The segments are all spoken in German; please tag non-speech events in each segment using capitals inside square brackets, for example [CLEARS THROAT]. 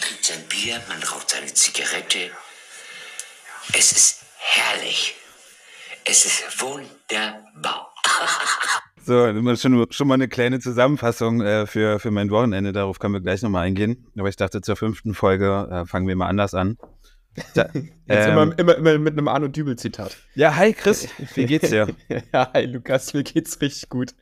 trinkt sein Bier, man raucht seine Zigarette. Es ist herrlich. Es ist wunderbar. [LAUGHS] So, schon, schon mal eine kleine Zusammenfassung äh, für, für mein Wochenende. Darauf können wir gleich nochmal eingehen. Aber ich dachte, zur fünften Folge äh, fangen wir mal anders an. Da, [LAUGHS] Jetzt ähm, immer, immer, immer, mit einem Arno Dübel-Zitat. Ja, hi Chris, wie geht's dir? [LAUGHS] ja, hi Lukas, mir geht's richtig gut.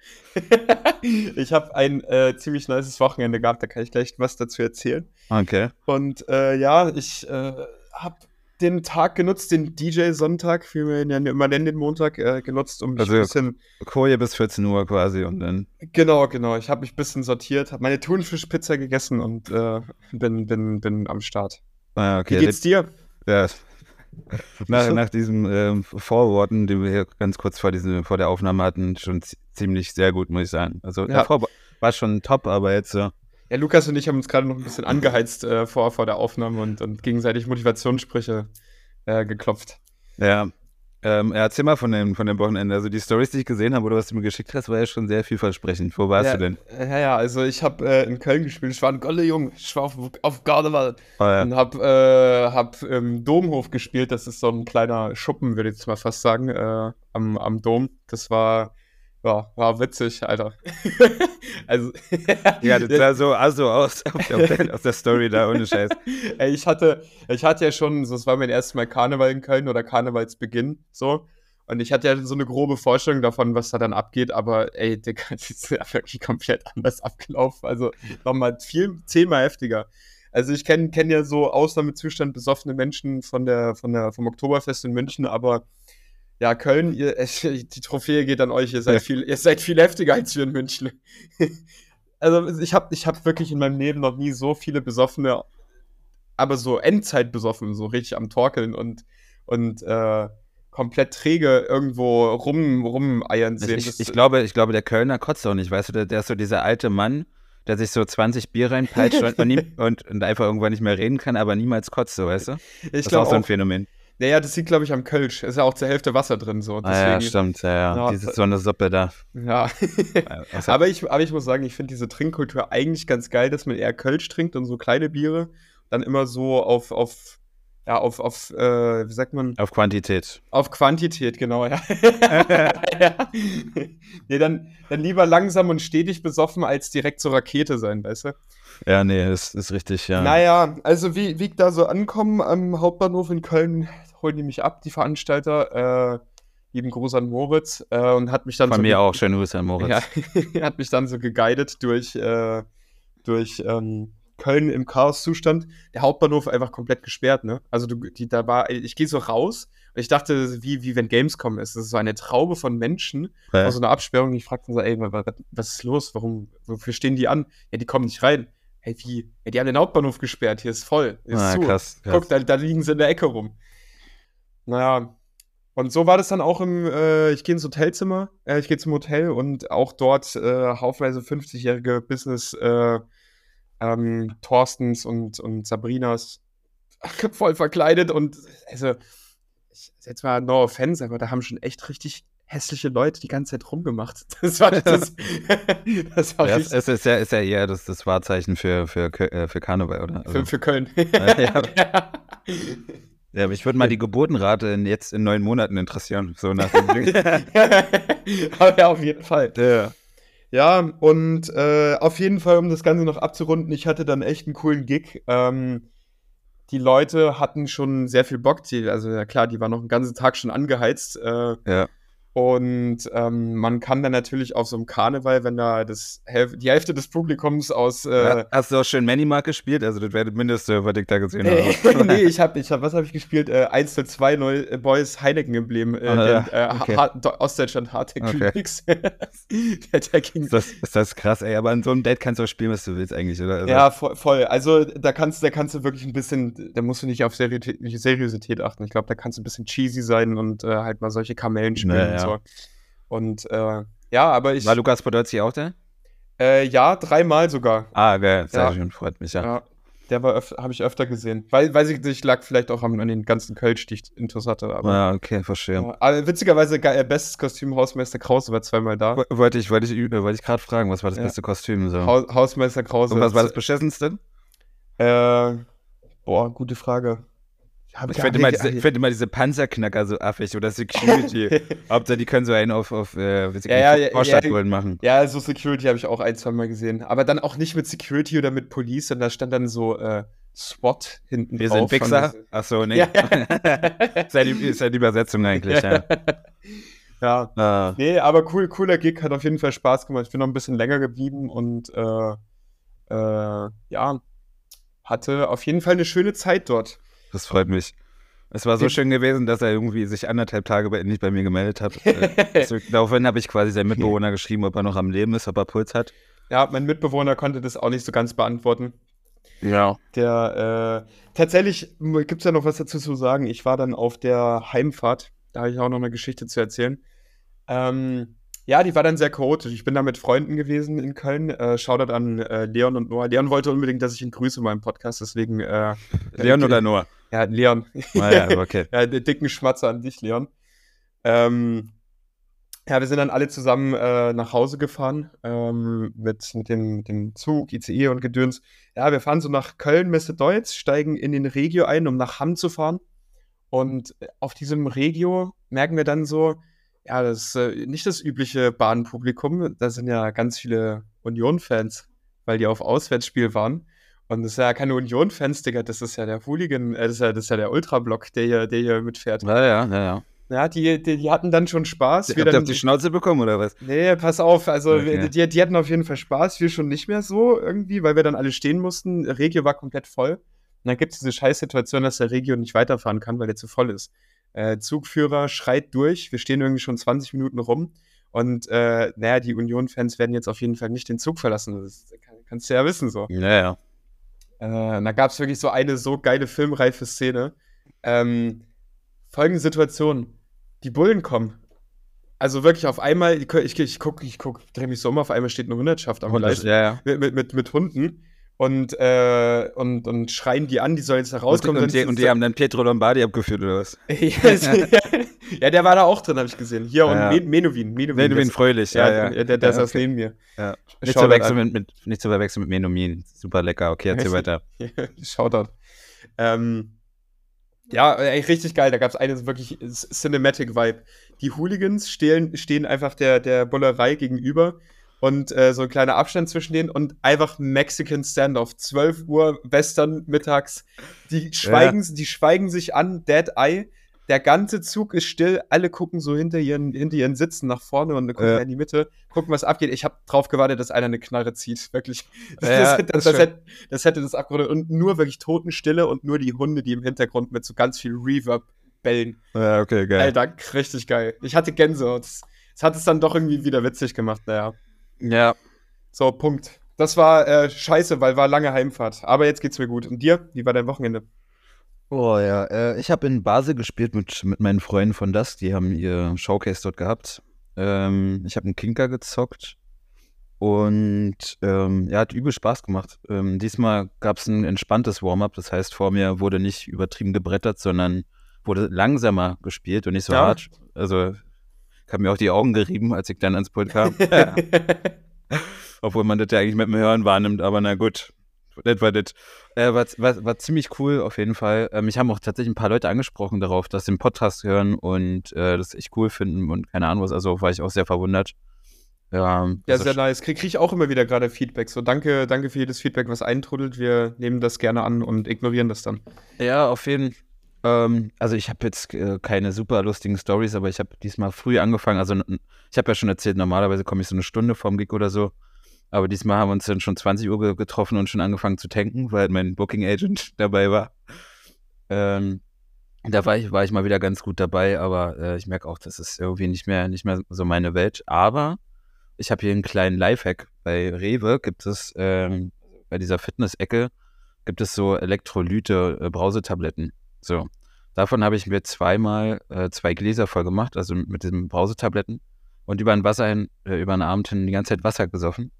ich habe ein äh, ziemlich nices Wochenende gehabt, da kann ich gleich was dazu erzählen. Okay. Und äh, ja, ich äh, habe den Tag genutzt, den DJ-Sonntag, wie wir ihn ja immer nennen, den Montag, äh, genutzt, um mich also, ein bisschen. Koje bis 14 Uhr quasi und dann. Genau, genau. Ich habe mich ein bisschen sortiert, habe meine Thunfischpizza gegessen und äh, bin, bin, bin am Start. Ah, okay. Wie geht's dir? Ja. Nach, nach diesem ähm, Vorworten, die wir hier ganz kurz vor, diesem, vor der Aufnahme hatten, schon ziemlich sehr gut, muss ich sagen. Also ja. davor war schon top, aber jetzt so. Ja, Lukas und ich haben uns gerade noch ein bisschen angeheizt äh, vor, vor der Aufnahme und, und gegenseitig Motivationssprüche äh, geklopft. Ja, ähm, erzähl mal von dem, von dem Wochenende. Also die Stories, die ich gesehen habe oder was du mir geschickt hast, war ja schon sehr vielversprechend. Wo warst ja, du denn? Ja, ja, also ich habe äh, in Köln gespielt. Ich war ein Golle Jung. Ich war auf, auf Gardewald oh, ja. und habe äh, hab im Domhof gespielt. Das ist so ein kleiner Schuppen, würde ich jetzt mal fast sagen, äh, am, am Dom. Das war ja, war witzig, Alter. [LAUGHS] also, [LAUGHS] ja, das sah so also aus der, [LAUGHS] aus der Story da, ohne Scheiß. Ey, ich hatte, ich hatte ja schon, so, es war mein erstes Mal Karneval in Köln oder Karnevalsbeginn, so. Und ich hatte ja so eine grobe Vorstellung davon, was da dann abgeht, aber ey, das ist ja wirklich komplett anders abgelaufen. Also nochmal viel, zehnmal heftiger. Also ich kenne kenn ja so Ausnahmezustand besoffene Menschen von der, von der, vom Oktoberfest in München, aber ja, Köln, ihr, [LAUGHS] die Trophäe geht an euch. Ihr seid, viel, ihr seid viel heftiger als wir in München. [LAUGHS] also ich habe ich hab wirklich in meinem Leben noch nie so viele Besoffene, aber so Endzeit besoffen, so richtig am Torkeln und, und äh, komplett träge irgendwo rum, rumeiern sehen. Ich, ich, glaube, ich glaube, der Kölner kotzt auch nicht, weißt du, der, der ist so dieser alte Mann, der sich so 20 Bier reinpeitscht [LAUGHS] und, und, und, einfach irgendwann nicht mehr reden kann, aber niemals kotzt, so, weißt du? Ich das ist auch so ein Phänomen. Naja, das liegt, glaube ich, am Kölsch. Ist ja auch zur Hälfte Wasser drin. So. Deswegen, ah, ja, stimmt. Ja, ja. ja Diese so eine Suppe da. Ja. [LAUGHS] aber, ich, aber ich muss sagen, ich finde diese Trinkkultur eigentlich ganz geil, dass man eher Kölsch trinkt und so kleine Biere. Dann immer so auf, auf ja, auf, auf äh, wie sagt man? Auf Quantität. Auf Quantität, genau, ja. [LAUGHS] [LAUGHS] ja. Nee, dann, dann lieber langsam und stetig besoffen, als direkt zur Rakete sein, weißt du? Ja, nee, das ist richtig, ja. Naja, also wie, wie ich da so ankomme am Hauptbahnhof in Köln, holen die mich ab, die Veranstalter. Äh, lieben Gruß an Moritz. Äh, und hat mich dann. Von so mir auch, schönen Gruß an Moritz. Ja, [LAUGHS] hat mich dann so geguidet durch, äh, durch ähm, Köln im Chaoszustand. Der Hauptbahnhof einfach komplett gesperrt, ne? Also du, die, da war, ich gehe so raus und ich dachte, wie, wie wenn Gamescom ist. Das ist so eine Traube von Menschen ja. aus so einer Absperrung. Ich fragte so, ey, was, ist los? Warum, wofür stehen die an? Ja, die kommen nicht rein hey, wie? Ja, die haben den Hauptbahnhof gesperrt, hier ist voll. Ist ah. Krass, krass. Guck, da, da, liegen sie in der Ecke rum. Naja. Und so war das dann auch im, äh, ich gehe ins Hotelzimmer, äh, ich gehe zum Hotel und auch dort äh, haufenweise 50-jährige Business äh, ähm, Thorstens und, und Sabrinas [LAUGHS] voll verkleidet und also jetzt mal no offense, aber da haben schon echt richtig hässliche Leute die ganze Zeit rumgemacht. [LAUGHS] Das war das. [LAUGHS] das war ja, es ist ja, ist ja eher das, das Wahrzeichen für, für, äh, für Karneval, oder? Also, für, für Köln. ja. ja. Ja aber ich würde mal die Geburtenrate in, jetzt in neun Monaten interessieren. So nach dem [LAUGHS] Ding. ja, auf jeden Fall. Ja. Ja, und äh, auf jeden Fall, um das Ganze noch abzurunden, ich hatte dann echt einen coolen Gig. Ähm, die Leute hatten schon sehr viel Bock. Die, also ja klar, die waren noch einen ganzen Tag schon angeheizt. Äh, ja. Und ähm, man kann dann natürlich auf so einem Karneval, wenn da das die Hälfte des Publikums aus. Äh, Hast du auch schön Manimark gespielt? Also, das wäre das Mindeste, was ich da gesehen habe. [LAUGHS] nee, ich habe, ich hab, was habe ich gespielt? Äh, 1 zu 2 Neu äh, Boys Heineken-Emblem. Äh, ja. äh, okay. Ostdeutschland Hardtech okay. Remix. [LAUGHS] der, der ist, das, ist das krass, ey. Aber in so einem Date kannst du auch spielen, was du willst, eigentlich, oder? Also, ja, voll, voll. Also, da kannst, da kannst du wirklich ein bisschen, da musst du nicht auf Seriosität, Seriosität achten. Ich glaube, da kannst du ein bisschen cheesy sein und äh, halt mal solche Kamellen spielen. Naja. So. Und äh, ja, aber ich. War Lukas Podolski auch da? Äh, ja, dreimal sogar. Ah, sehr ja. schön, freut mich, ja. ja der war habe ich öfter gesehen. Weil, weiß ich nicht, lag vielleicht auch an, an den ganzen Kölsch, die ich interessant hatte. Aber, ja, okay, verstehe. Ja, aber witzigerweise, äh, bestes Kostüm, Hausmeister Krause war zweimal da. Wollte ich, wollte ich, wollte ich gerade fragen, was war das beste Kostüm? So? Haus, Hausmeister Krause. Und was war das beschissenste? Äh, boah, gute Frage. Ich finde immer, diese, find immer diese Panzerknacker so affig oder Security. [LAUGHS] Hauptsache, die können so einen auf, auf äh, ja, ja, ja, machen. Ja, so Security habe ich auch ein, zwei Mal gesehen. Aber dann auch nicht mit Security oder mit Police, sondern da stand dann so äh, SWAT hinten Wir drauf. Wir sind Wichser. Achso, nee. [LAUGHS] Ja, [LAUGHS] ist, ja die, ist ja die Übersetzung eigentlich, ja. ja. Ah. Nee, aber cool, cooler Gig, hat auf jeden Fall Spaß gemacht. Ich bin noch ein bisschen länger geblieben und äh, äh, ja, hatte auf jeden Fall eine schöne Zeit dort. Das freut mich. Es war so schön gewesen, dass er irgendwie sich anderthalb Tage bei, nicht bei mir gemeldet hat. Äh, [LAUGHS] daraufhin habe ich quasi seinen Mitbewohner geschrieben, ob er noch am Leben ist, ob er Puls hat. Ja, mein Mitbewohner konnte das auch nicht so ganz beantworten. Ja. Der, äh, tatsächlich gibt es ja noch was dazu zu sagen. Ich war dann auf der Heimfahrt. Da habe ich auch noch eine Geschichte zu erzählen. Ähm, ja, die war dann sehr chaotisch. Ich bin da mit Freunden gewesen in Köln. Äh, Shoutout an äh, Leon und Noah. Leon wollte unbedingt, dass ich ihn grüße in meinem Podcast, deswegen. Äh, [LAUGHS] Leon oder Noah? Ja, Leon. Ah, ja, [LAUGHS] okay. ja, den dicken Schmatzer an dich, Leon. Ähm, ja, wir sind dann alle zusammen äh, nach Hause gefahren ähm, mit, mit, dem, mit dem Zug, ICE und Gedöns. Ja, wir fahren so nach Köln, Messe Deutz, steigen in den Regio ein, um nach Hamm zu fahren. Und auf diesem Regio merken wir dann so, ja, das ist äh, nicht das übliche Bahnpublikum. Da sind ja ganz viele Union-Fans, weil die auf Auswärtsspiel waren. Und das ist ja keine Union-Fans, Digga, das ist ja der Hooligan, äh, das, ist ja, das ist ja der Ultrablock, der hier, der hier mitfährt. Ja, ja, ja, ja. Ja, die, die, die hatten dann schon Spaß. Habt ihr auf die Schnauze bekommen oder was? Nee, pass auf. Also, okay. die, die hatten auf jeden Fall Spaß. Wir schon nicht mehr so irgendwie, weil wir dann alle stehen mussten. Regio war komplett voll. Und dann gibt es diese Scheißsituation, dass der Regio nicht weiterfahren kann, weil der zu voll ist. Äh, Zugführer schreit durch. Wir stehen irgendwie schon 20 Minuten rum. Und äh, naja, die Union-Fans werden jetzt auf jeden Fall nicht den Zug verlassen. Das kannst du ja wissen so. Ja, ja. Äh, da gab es wirklich so eine so geile filmreife Szene. Ähm, folgende Situation. Die Bullen kommen. Also wirklich auf einmal, ich, ich, ich gucke, ich guck, drehe mich so um, auf einmal steht eine Hundertschaft am Gleis. Ja, ja. Mit, mit, mit, mit Hunden und, äh, und, und schreien die an, die sollen jetzt da rauskommen. Und, die, und die haben dann Pietro Lombardi abgeführt, oder was? [LAUGHS] [LAUGHS] ja, der war da auch drin, habe ich gesehen. Hier ja, und Menowin. Menowin, Menowin Fröhlich, ja. ja. Der, der, der saß okay. neben mir. Ja. Nicht, zu verwechseln mit, mit, nicht zu verwechseln mit Menomin. Super lecker. Okay, erzähl [LAUGHS] weiter. Shoutout. Ähm, ja, ey, richtig geil. Da gab es eine wirklich Cinematic-Vibe. Die Hooligans stehen, stehen einfach der, der Bullerei gegenüber und äh, so ein kleiner Abstand zwischen denen und einfach Mexican Standoff. 12 Uhr Western mittags. Die schweigen, ja. die schweigen sich an, Dead Eye. Der ganze Zug ist still, alle gucken so hinter ihren, hinter ihren Sitzen nach vorne und gucken ja. in die Mitte, gucken, was abgeht. Ich habe drauf gewartet, dass einer eine Knarre zieht, wirklich. [LAUGHS] Das, ja, das, das, das hätte, das hätte das abgerundet. Und nur wirklich Totenstille und nur die Hunde, die im Hintergrund mit so ganz viel Reverb bellen. Ja, okay, geil. Alter, richtig geil. Ich hatte Gänsehaut. Das, das hat es dann doch irgendwie wieder witzig gemacht, naja. Ja. So, Punkt. Das war äh, scheiße, weil war lange Heimfahrt. Aber jetzt geht's mir gut. Und dir? Wie war dein Wochenende? Oh ja, äh, ich habe in Basel gespielt mit, mit meinen Freunden von das. Die haben ihr Showcase dort gehabt. Ähm, ich habe einen Kinker gezockt. Und ähm, ja, hat übel Spaß gemacht. Ähm, diesmal gab es ein entspanntes Warm-up. Das heißt, vor mir wurde nicht übertrieben gebrettert, sondern wurde langsamer gespielt und nicht so ja. hart. Also ich habe mir auch die Augen gerieben, als ich dann ans Pult kam. [LAUGHS] Obwohl man das ja eigentlich mit dem Hören wahrnimmt, aber na gut. Das war das. Äh, war, war, war, ziemlich cool auf jeden Fall. Ähm, mich haben auch tatsächlich ein paar Leute angesprochen darauf, dass sie den Podcast hören und äh, das echt cool finden und keine Ahnung was. Also war ich auch sehr verwundert. Ja, ja sehr nice. Kriege krieg ich auch immer wieder gerade Feedback. So, danke, danke für jedes Feedback, was eintrudelt. Wir nehmen das gerne an und ignorieren das dann. Ja, auf jeden Fall. Ähm, also ich habe jetzt äh, keine super lustigen Stories, aber ich habe diesmal früh angefangen. Also ich habe ja schon erzählt, normalerweise komme ich so eine Stunde vorm Gig oder so. Aber diesmal haben wir uns dann schon 20 Uhr getroffen und schon angefangen zu tanken, weil mein Booking Agent [LAUGHS] dabei war. Ähm, da war ich, war ich mal wieder ganz gut dabei, aber äh, ich merke auch, das ist irgendwie nicht mehr, nicht mehr so meine Welt. Aber ich habe hier einen kleinen Lifehack. Bei Rewe gibt es, ähm, bei dieser Fitness-Ecke, gibt es so Elektrolyte-Brausetabletten. So. Davon habe ich mir zweimal äh, zwei Gläser voll gemacht, also mit diesen Brausetabletten. Und über ein Wasser hin, äh, über den Abend hin die ganze Zeit Wasser gesoffen.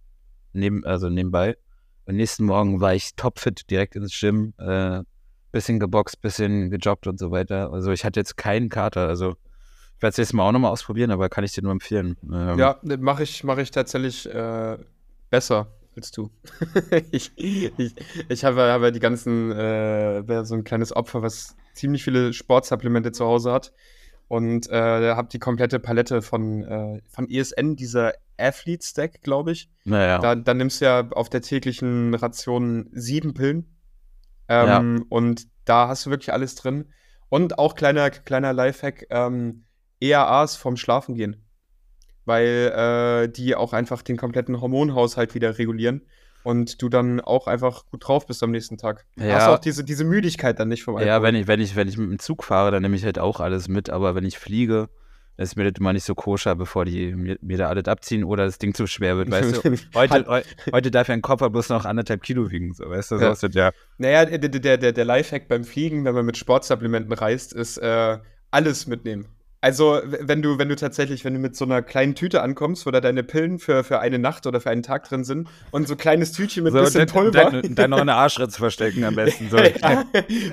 Neben, also nebenbei. Und nächsten Morgen war ich topfit direkt ins Gym, äh, bisschen geboxt, bisschen gejoggt und so weiter. Also ich hatte jetzt keinen Kater. Also ich werde es jetzt mal auch nochmal ausprobieren, aber kann ich dir nur empfehlen. Ähm, ja, mache ich, mach ich tatsächlich äh, besser. Als du. [LAUGHS] ich ich, ich habe, habe die ganzen, äh, wäre so ein kleines Opfer, was ziemlich viele Sportsupplemente zu Hause hat. Und äh, habe die komplette Palette von, äh, von ESN, dieser Athlete Stack, glaube ich. Naja. Da, da nimmst du ja auf der täglichen Ration sieben Pillen. Ähm, Und da hast du wirklich alles drin. Und auch kleiner, kleiner Lifehack, ähm, EAAs vom Schlafengehen. Weil äh, die auch einfach den kompletten Hormonhaushalt wieder regulieren und du dann auch einfach gut drauf bist am nächsten Tag. Ja. Hast du auch diese, diese Müdigkeit dann nicht vom Alkohol. Ja, wenn ich, wenn ich, wenn ich mit dem Zug fahre, dann nehme ich halt auch alles mit, aber wenn ich fliege, ist mir das immer nicht so koscher, bevor die mir, mir da alles abziehen oder das Ding zu schwer wird, weißt du? [LAUGHS] Heute, heu, heute darf ja ein Koffer bloß noch anderthalb Kilo wiegen, so, weißt du? So Ja. ist das ja. Naja, der, der, der, der Lifehack beim Fliegen, wenn man mit Sportsupplementen reist, ist äh, alles mitnehmen. Also, wenn du, wenn du tatsächlich, wenn du mit so einer kleinen Tüte ankommst, wo da deine Pillen für, für eine Nacht oder für einen Tag drin sind und so ein kleines Tütchen mit So, bisschen Pulver. dann, dann noch Arschritze verstecken am besten. So, [LAUGHS] ja,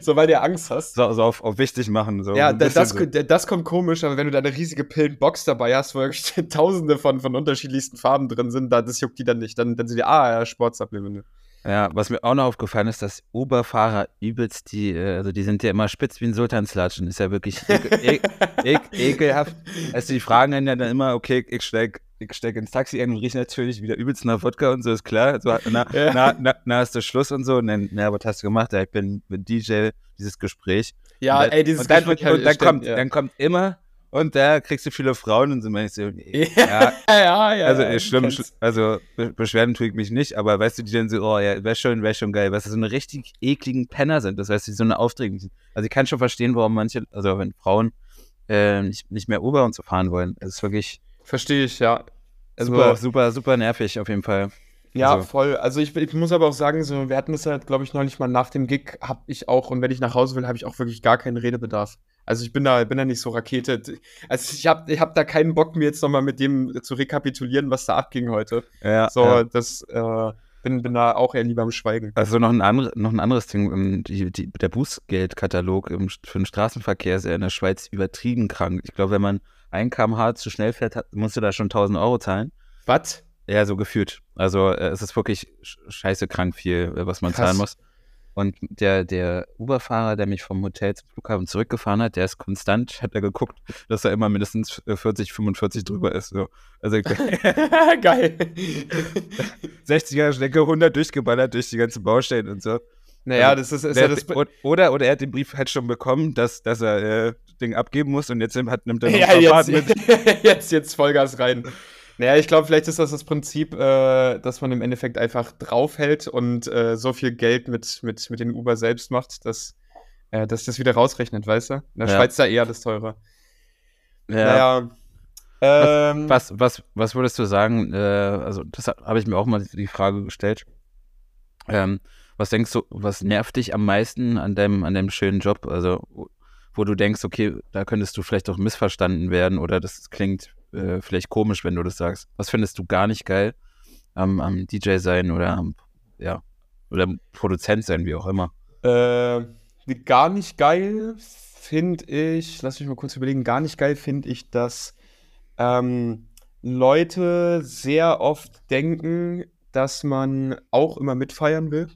so weil du Angst hast. so, so auf, auf wichtig machen. So Ja, das, so. da- das kommt komisch, aber wenn du da eine riesige Pillenbox dabei hast, wo wirklich [LAUGHS] tausende von, von unterschiedlichsten Farben drin sind, da, das juckt die dann nicht. Dann, dann sind die, ah, ja, Sportsupplemente. Ja, was mir auch noch aufgefallen ist, dass Uber-Fahrer übelst die, äh, also die sind ja immer spitz wie ein Sultanslatschen. Ist ja wirklich [LAUGHS] ekel, e e ekelhaft. Also die fragen dann ja dann immer, okay, ich steig, ich steig ins Taxi ein und riech natürlich wieder übelst nach Wodka und so, ist klar. So, na, [LAUGHS] na, na, na, ist das Schluss und so. Und dann, na, was hast du gemacht? Ja, ich bin mit DJ, dieses Gespräch. Ja, dann, ey, dieses und dann, Gespräch und ich- dann, stimmt, kommt, ja. dann kommt immer, und da kriegst du viele Frauen und so, meinst du, Ja, [LAUGHS] ja, ja, ja. also ja, äh, ich schlimm, also be beschweren tue ich mich nicht, aber weißt du, die dann so, oh ja, wäre schon, wäre schon geil, weißt du, so eine richtig ekligen Penner sind, das heißt, die so eine aufdringlichen. Also ich kann schon verstehen, warum manche, also wenn Frauen äh, nicht, nicht mehr Uber und so fahren wollen. Es ist wirklich Verstehe ich, ja. Also, super, super, super nervig auf jeden Fall. Ja, Also- voll. Also ich, ich muss aber auch sagen, so, wir hatten das halt, glaube ich, neulich mal nach dem Gig, habe ich auch, und wenn ich nach Hause will, habe ich auch wirklich gar keinen Redebedarf. Also ich bin da, bin da nicht so Rakete. Also ich habe ich hab da keinen Bock, mir jetzt nochmal mit dem zu rekapitulieren, was da abging heute. Ja, So, ja. das, äh, bin, bin da auch eher lieber am Schweigen. Also noch ein, andre, noch ein anderes Ding, ähm, die, die, der Bußgeldkatalog im, für den Straßenverkehr ist ja in der Schweiz übertrieben krank. Ich glaube, wenn man 1 km/h zu schnell fährt, musst du da schon 1000 Euro zahlen. Was? Ja, so gefühlt. Also äh, es ist wirklich sch- scheiße krank viel, äh, was man Krass. zahlen muss. Und der, der Uber-Fahrer, der mich vom Hotel zum Flughafen zurückgefahren hat, der ist konstant, hat er geguckt, dass er immer mindestens äh, 40, 45 drüber ist. So. Also [LAUGHS] Geil. 60er Schnecke, 100 durchgeballert durch die ganzen Baustellen und so. Naja, Also, das ist, ist Der, ja das. oder, oder er hat den Brief halt schon bekommen, dass, dass er äh, Ding abgeben muss und jetzt hat, nimmt er noch Ja, jetzt, mit. [LAUGHS] jetzt, jetzt Vollgas rein. Naja, ich glaube, vielleicht ist das das Prinzip, äh, dass man im Endeffekt einfach draufhält und äh, so viel Geld mit, mit, mit den Uber selbst macht, dass, äh, dass das wieder rausrechnet, weißt du? In der Ja. Schweiz da eher das teurer. Ja. Naja. Ähm, Was, was, was würdest du sagen? Äh, also, das ha- habe ich mir auch mal die Frage gestellt. Ähm, was denkst du, was nervt dich am meisten an deinem, an deinem schönen Job? Also, wo- wo du denkst, okay, da könntest du vielleicht auch missverstanden werden oder das klingt äh, vielleicht komisch, wenn du das sagst. Was findest du gar nicht geil am, am DJ sein oder am, ja, oder Produzent sein, wie auch immer? Äh, gar nicht geil finde ich, lass mich mal kurz überlegen, gar nicht geil finde ich, dass ähm, Leute sehr oft denken, dass man auch immer mitfeiern will.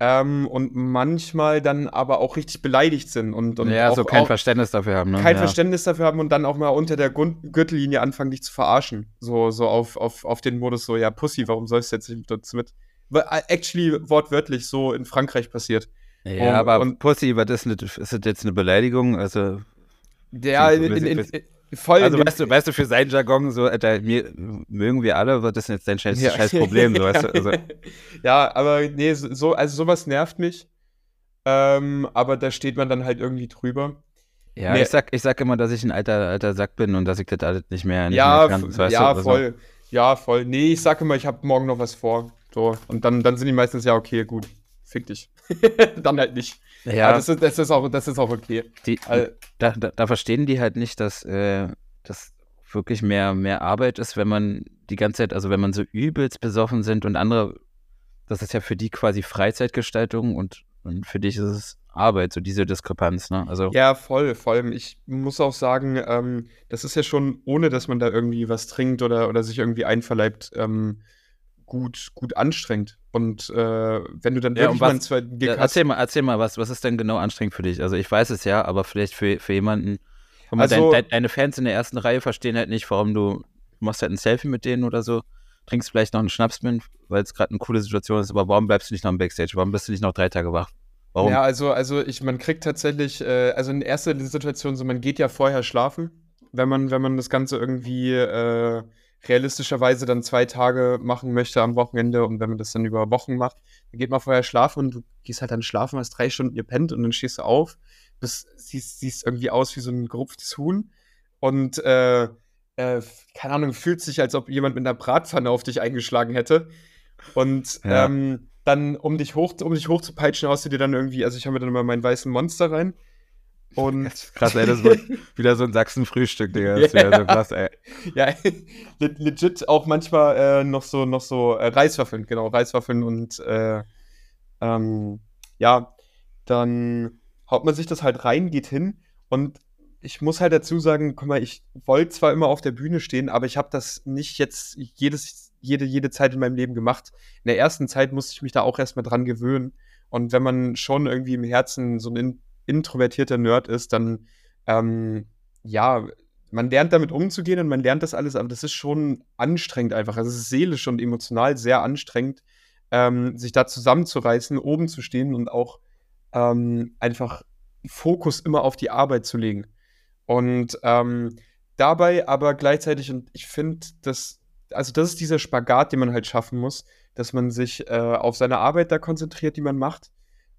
Ähm, und manchmal dann aber auch richtig beleidigt sind und, und ja, auch, so kein Verständnis dafür haben, ne? kein ja. Verständnis dafür haben und dann auch mal unter der Gürtellinie anfangen, dich zu verarschen. So, so auf, auf, auf den Modus, so, ja, Pussy, warum sollst du jetzt nicht mit mit? Äh, Actually, wortwörtlich so in Frankreich passiert. Ja, Und- aber und- Pussy, was ist, ist das jetzt eine Beleidigung? Also, Ja, in, in, in, voll also weißt, du, weißt du, für seinen Jargon, so, Alter, mir, mögen wir alle, was ist jetzt dein scheiß, Ja. scheiß [LAUGHS] Problem? So, weißt du? also, ja, aber nee, so, also sowas nervt mich. Ähm, aber da steht man dann halt irgendwie drüber. ja, Nee. ich, sag, ich sag immer, dass ich ein alter, alter Sack bin und dass ich das alles nicht mehr, nicht ja, mehr kann. weißt ja, du? Also, voll. Ja, voll. Nee, ich sag immer, ich habe morgen noch was vor. So. Und dann, dann sind die meistens, ja, okay, gut. Fick dich. [LAUGHS] dann halt nicht. Ja, Ja, das, ist, das, ist auch, das ist auch okay. die, Also, da, da, da verstehen die halt nicht, dass äh, das wirklich mehr, mehr Arbeit ist, wenn man die ganze Zeit, also wenn man so übelst besoffen sind und andere, das ist ja für die quasi Freizeitgestaltung und, und für dich ist es Arbeit, so diese Diskrepanz, ne? Also, ja, voll. Vor allem, ich muss auch sagen, ähm, das ist ja schon, ohne dass man da irgendwie was trinkt oder, oder sich irgendwie einverleibt, ähm, gut, gut anstrengend. Und äh, wenn du dann Ja, wirklich und mal was- einen zweiten Gig Ja, hast, erzähl mal, erzähl mal, was, was ist denn genau anstrengend für dich? Also ich weiß es ja, aber vielleicht für, für jemanden, Also- dein, deine Fans in der ersten Reihe verstehen halt nicht, warum du, du machst halt ein Selfie mit denen oder so, trinkst vielleicht noch einen Schnaps mit, weil es gerade eine coole Situation ist, aber warum bleibst du nicht noch im Backstage? Warum bist du nicht noch drei Tage wach? Warum? Ja, also, also ich, man kriegt tatsächlich, äh, also in erster Situation so, man geht ja vorher schlafen, wenn man, wenn man das Ganze irgendwie äh, realistischerweise dann zwei Tage machen möchte am Wochenende und wenn man das dann über Wochen macht, dann geht man vorher schlafen und du gehst halt dann schlafen, hast drei Stunden gepennt und dann stehst du auf, bist, siehst, siehst irgendwie aus wie so ein gerupftes Huhn und äh, äh, keine Ahnung, fühlt sich, als ob jemand mit einer Bratpfanne auf dich eingeschlagen hätte. Und Ja. ähm, dann, um dich hoch, um dich hochzupeitschen, haust du dir dann irgendwie, also ich habe mir dann mal meinen weißen Monster rein. Und Krass, ey, das wird wieder so ein Sachsen-Frühstück, Digga. Das wieder so krass, ey. ja, [LAUGHS] le- legit auch manchmal äh, noch so, noch so äh, Reiswaffeln, genau, Reiswaffeln und äh, ähm, ja, dann haut man sich das halt rein, geht hin und ich muss halt dazu sagen, guck mal, ich wollte zwar immer auf der Bühne stehen, aber ich habe das nicht jetzt jedes, jede, jede Zeit in meinem Leben gemacht. In der ersten Zeit musste ich mich da auch erstmal dran gewöhnen. Und wenn man schon irgendwie im Herzen so ein in, introvertierter Nerd ist, dann ähm, ja, man lernt damit umzugehen und man lernt das alles, aber das ist schon anstrengend einfach. Also es ist seelisch und emotional sehr anstrengend, ähm, sich da zusammenzureißen, oben zu stehen und auch ähm, einfach Fokus immer auf die Arbeit zu legen. Und ähm, dabei aber gleichzeitig, und ich finde, dass, also das ist dieser Spagat, den man halt schaffen muss, dass man sich äh, auf seine Arbeit da konzentriert, die man macht,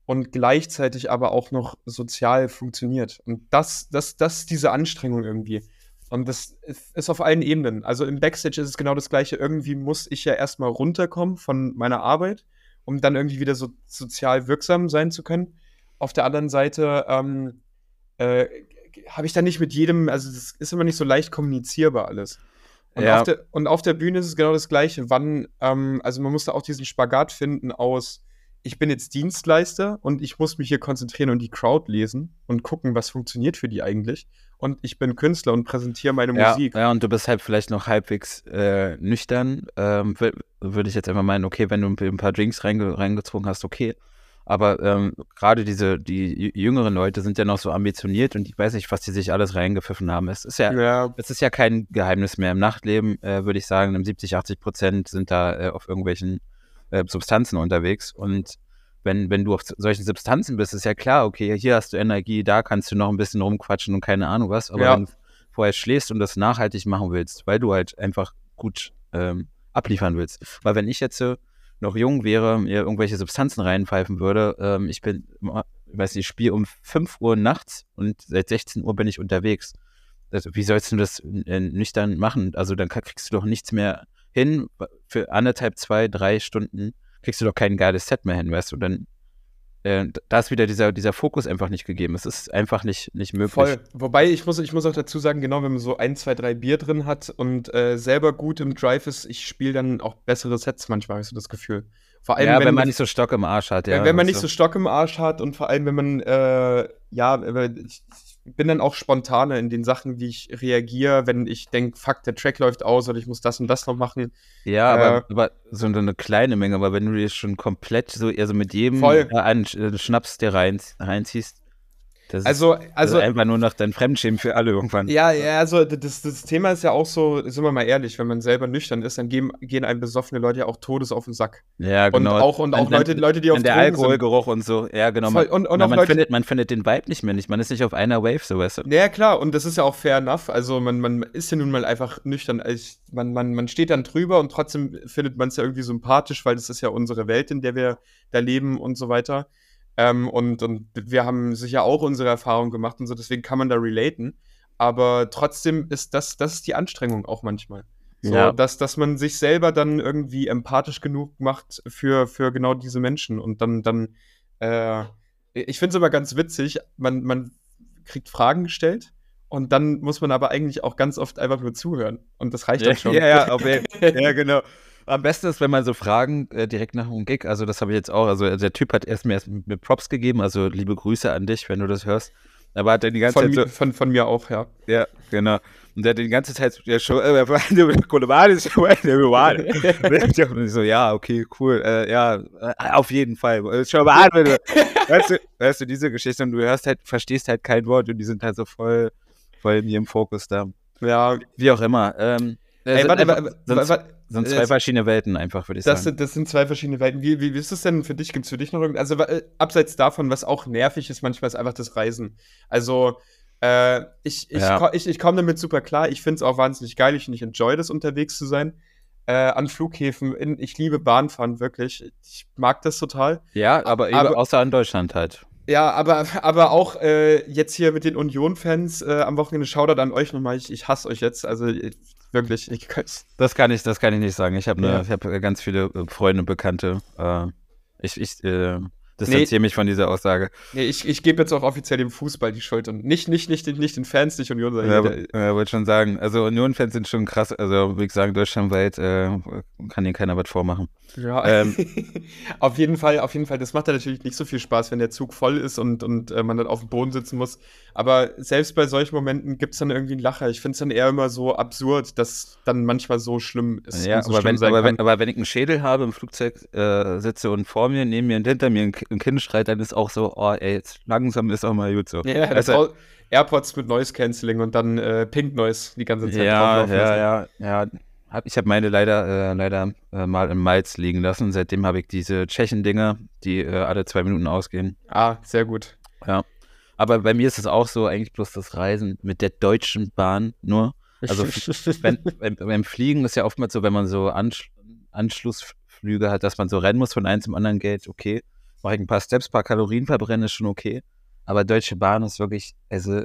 und gleichzeitig aber auch noch sozial funktioniert. Und das, das, das ist diese Anstrengung irgendwie. Und das ist auf allen Ebenen. Also im Backstage ist es genau das Gleiche. Irgendwie muss ich ja erstmal runterkommen von meiner Arbeit, um dann irgendwie wieder so sozial wirksam sein zu können. Auf der anderen Seite ähm, äh, habe ich da nicht mit jedem, also das ist immer nicht so leicht kommunizierbar alles. Und, Ja. auf, der, und auf der Bühne ist es genau das Gleiche. Wann, ähm, also man muss da auch diesen Spagat finden aus, ich bin jetzt Dienstleister und ich muss mich hier konzentrieren und die Crowd lesen und gucken, was funktioniert für die eigentlich. Und ich bin Künstler und präsentiere meine Ja, Musik. ja, und du bist halt vielleicht noch halbwegs äh, nüchtern. Ähm, Würde ich jetzt einfach meinen, okay, wenn du ein paar Drinks reinge reingezogen hast, okay. Aber ähm, gerade diese, die jü- jüngeren Leute sind ja noch so ambitioniert und ich weiß nicht, was die sich alles reingepfiffen haben. Es ist ja, Ja, es ist ja kein Geheimnis mehr. Im Nachtleben äh, würde ich sagen, im 70, 80 Prozent sind da äh, auf irgendwelchen äh, Substanzen unterwegs. Und wenn, wenn du auf solchen Substanzen bist, ist ja klar, okay, hier hast du Energie, da kannst du noch ein bisschen rumquatschen und keine Ahnung was. Aber Ja. wenn du vorher schläfst und das nachhaltig machen willst, weil du halt einfach gut ähm, abliefern willst. Weil wenn ich jetzt äh, noch jung wäre, mir irgendwelche Substanzen reinpfeifen würde, ähm, ich bin, ich weiß nicht, ich spiele um 5 Uhr nachts und seit 16 Uhr bin ich unterwegs. Also, wie sollst du das äh, nüchtern machen? Also, dann kriegst du doch nichts mehr hin. Für anderthalb, zwei, drei Stunden kriegst du doch kein geiles Set mehr hin, weißt du? Dann, äh, da ist wieder dieser, dieser Fokus einfach nicht gegeben. Es ist einfach nicht, nicht möglich. voll. Wobei ich muss, ich muss auch dazu sagen, genau, wenn man so ein, zwei, drei Bier drin hat und äh, selber gut im Drive ist, ich spiele dann auch bessere Sets manchmal, habe ich so das Gefühl. Vor allem, Ja, wenn, wenn, man nicht so Stock im Arsch hat, ja. wenn, wenn man nicht so. Stock im Arsch hat und vor allem, wenn man, äh, ja, ich bin dann auch spontaner in den Sachen, wie ich reagiere, wenn ich denke, fuck, der Track läuft aus oder ich muss das und das noch machen. Ja, aber, Äh, aber so eine kleine Menge, aber wenn du dir schon komplett so, also mit jedem Voll. einen äh, Schnaps dir rein, reinziehst, das Also, ist, also, ist einfach nur noch dein Fremdschämen für alle irgendwann. Ja, ja, also das, das Thema ist ja auch so, sind wir mal ehrlich, wenn man selber nüchtern ist, dann gehen, gehen einem besoffene Leute ja auch todes auf den Sack. Ja, genau. Und auch, und auch Und dann- Leute, Leute, die auf Und der Drogen sind. Alkoholgeruch und so, ja, genau. Voll, Man, und, und man, Leute, findet, man findet den Vibe nicht mehr nicht. Man ist nicht auf einer Wave, so weißt du. Ja, klar, und das ist ja auch fair enough. Also man, man ist ja nun mal einfach nüchtern. Also man, man, man steht dann drüber und trotzdem findet man es ja irgendwie sympathisch, weil das ist ja unsere Welt, in der wir da leben und so weiter. Ähm, und, und wir haben sicher auch unsere Erfahrungen gemacht und so, deswegen kann man da relaten. Aber trotzdem ist das, das ist die Anstrengung auch manchmal. So, Ja. dass, dass man sich selber dann irgendwie empathisch genug macht für, für genau diese Menschen. Und dann, dann äh, ich finde es immer ganz witzig, man, man kriegt Fragen gestellt und dann muss man aber eigentlich auch ganz oft einfach nur zuhören. Und das reicht Ja, dann schon. [LAUGHS] ja, ja, auf jeden- ja, genau. Am besten ist, wenn man so Fragen äh, direkt nach einem Gig, also das habe ich jetzt auch, also der Typ hat erst mir erst mit Props gegeben, also liebe Grüße an dich, wenn du das hörst. Aber hat er die ganze Von, Zeit so, mi- von, von mir auch, ja. ja, genau. Und der hat die ganze Zeit ja, schon, äh, [LAUGHS] [LAUGHS] ich so, ja, okay, cool, äh, ja, äh, auf jeden Fall. Äh, Schau mal an, wenn du, weißt du, weißt du, diese Geschichte und du hörst halt, verstehst halt kein Wort und die sind halt so voll, voll in ihrem Fokus da. Ja, Wie auch immer. Ähm, äh, ey, sind warte, warte, warte, sind äh, zwei verschiedene Welten einfach, würde ich Das sagen. sind, das sind zwei verschiedene Welten. Wie, wie, wie ist es denn für dich? Gibt es für dich noch irgend... Also äh, abseits davon, was auch nervig ist, manchmal ist einfach das Reisen. Also äh, ich, ich, Ja. ich, ich komme damit super klar. Ich finde es auch wahnsinnig geil. Ich, ich enjoy das, unterwegs zu sein. Äh, an Flughäfen. In, ich liebe Bahnfahren, wirklich. Ich mag das total. ja, aber, aber- außer in Deutschland halt. Ja, aber, aber auch äh, jetzt hier mit den Union-Fans äh, am Wochenende Shoutout an euch nochmal. Ich, ich hasse euch jetzt. Also ich, wirklich. Ich, Das kann ich, das kann ich nicht sagen. Ich habe ne, Ja. ich hab äh, ganz viele äh, Freunde, Bekannte. Äh, ich ich äh, Nee. distanziere mich von dieser Aussage. nee, ich, ich gebe jetzt auch offiziell dem Fußball die Schuld und nicht, nicht, nicht, den- nicht den Fans, nicht Union, Ja, ja, wollte schon sagen. Also Union-Fans sind schon krass. Also würde ich sagen, deutschlandweit äh, kann ihnen keiner was vormachen. Ja, Ähm. [LAUGHS] auf jeden Fall, auf jeden Fall. Das macht ja natürlich nicht so viel Spaß, wenn der Zug voll ist und, und äh, man dann auf dem Boden sitzen muss. Aber selbst bei solchen Momenten gibt es dann irgendwie einen Lacher. Ich finde es dann eher immer so absurd, dass dann manchmal so schlimm ist. Ja, so aber, schlimm wenn, sein aber, wenn, aber wenn ich einen Schädel habe im Flugzeug äh, sitze und vor mir, neben mir und hinter mir ein, ein Kind schreit, dann ist auch so, oh ey, jetzt langsam ist auch mal gut so. ja, Also- AirPods mit Noise Cancelling und dann äh, Pink Noise die ganze Zeit Ja, ja, ja, ja. Hab, ich habe meine leider, äh, leider äh, mal im Malz liegen lassen. Seitdem habe ich diese Tschechen-Dinger, die äh, alle zwei Minuten ausgehen. Ah, sehr gut. Ja. Aber bei mir ist es auch so, eigentlich bloß das Reisen mit der Deutschen Bahn nur. Also [LAUGHS] wenn, beim, beim Fliegen ist ja oftmals so, wenn man so Ansch Anschlussflüge hat, dass man so rennen muss von einem zum anderen Geld, okay. Mache ich ein paar Steps, paar Kalorien verbrenne, ist schon okay. Aber Deutsche Bahn ist wirklich, also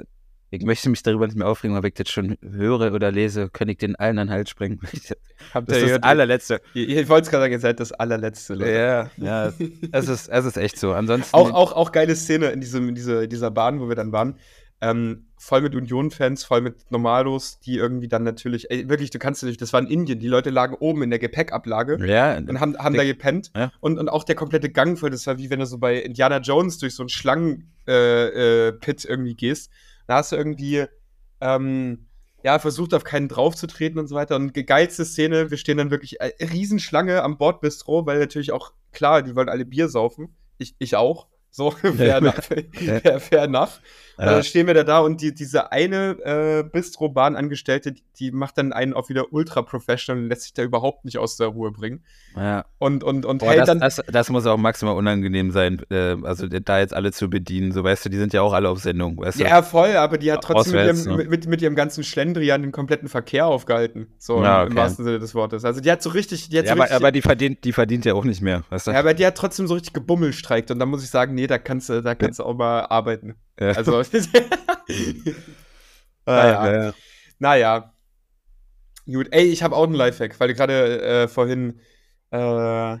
ich möchte mich darüber nicht mehr aufregen, weil wenn ich das schon höre oder lese, könnte ich den allen an den Hals springen. [LAUGHS] Habt Das ist das allerletzte. Ihr, ihr wollt gerade sagen, ihr seid das allerletzte. Leute. Ja, ja, [LAUGHS] es ist, es ist echt so. Ansonsten. Auch, auch, auch geile Szene in, diesem, in dieser, dieser Bahn, wo wir dann waren. Ähm, voll mit Union-Fans, voll mit Normalos, die irgendwie dann natürlich, ey, wirklich, du kannst nicht, das war in Indien, die Leute lagen oben in der Gepäckablage ja, und haben, haben da gepennt. Ja. Und, und auch der komplette Gang voll, das war wie wenn du so bei Indiana Jones durch so einen Schlangen-Pit äh, äh, irgendwie gehst. Da hast du irgendwie, ähm, ja, versucht auf keinen draufzutreten und so weiter. Und geilste Szene, wir stehen dann wirklich äh, Riesenschlange am Bordbistro, weil natürlich auch, klar, die wollen alle Bier saufen. Ich, ich auch. So, [LAUGHS] [LAUGHS] fair enough. fair, fair enough. Ja. dann stehen wir da da und die, diese eine äh, Bistro-Bahn-Angestellte, die, die macht dann einen auch wieder ultra professional und lässt sich da überhaupt nicht aus der Ruhe bringen. ja. Und, und, und Boah, hält das, dann. das, das muss auch maximal unangenehm sein, äh, also da jetzt alle zu bedienen. So, weißt du, die sind ja auch alle auf Sendung, weißt du? ja, voll, aber die hat trotzdem mit Auswärts, ihrem, ne? mit, mit, mit ihrem ganzen Schlendrian den kompletten Verkehr aufgehalten. So Ja, im, im okay. wahrsten Sinne des Wortes. Also die hat so richtig, die hat Ja, so aber, richtig, aber die, verdient, die verdient ja auch nicht mehr, weißt du? ja, aber die hat trotzdem so richtig gebummelstreikt und da muss ich sagen, nee, da kannst du, da kannst du auch mal arbeiten. Ja. Also, [LAUGHS] Ah, naja. ja. Naja. Gut, ey, ich habe auch einen Lifehack, weil du gerade äh, vorhin äh,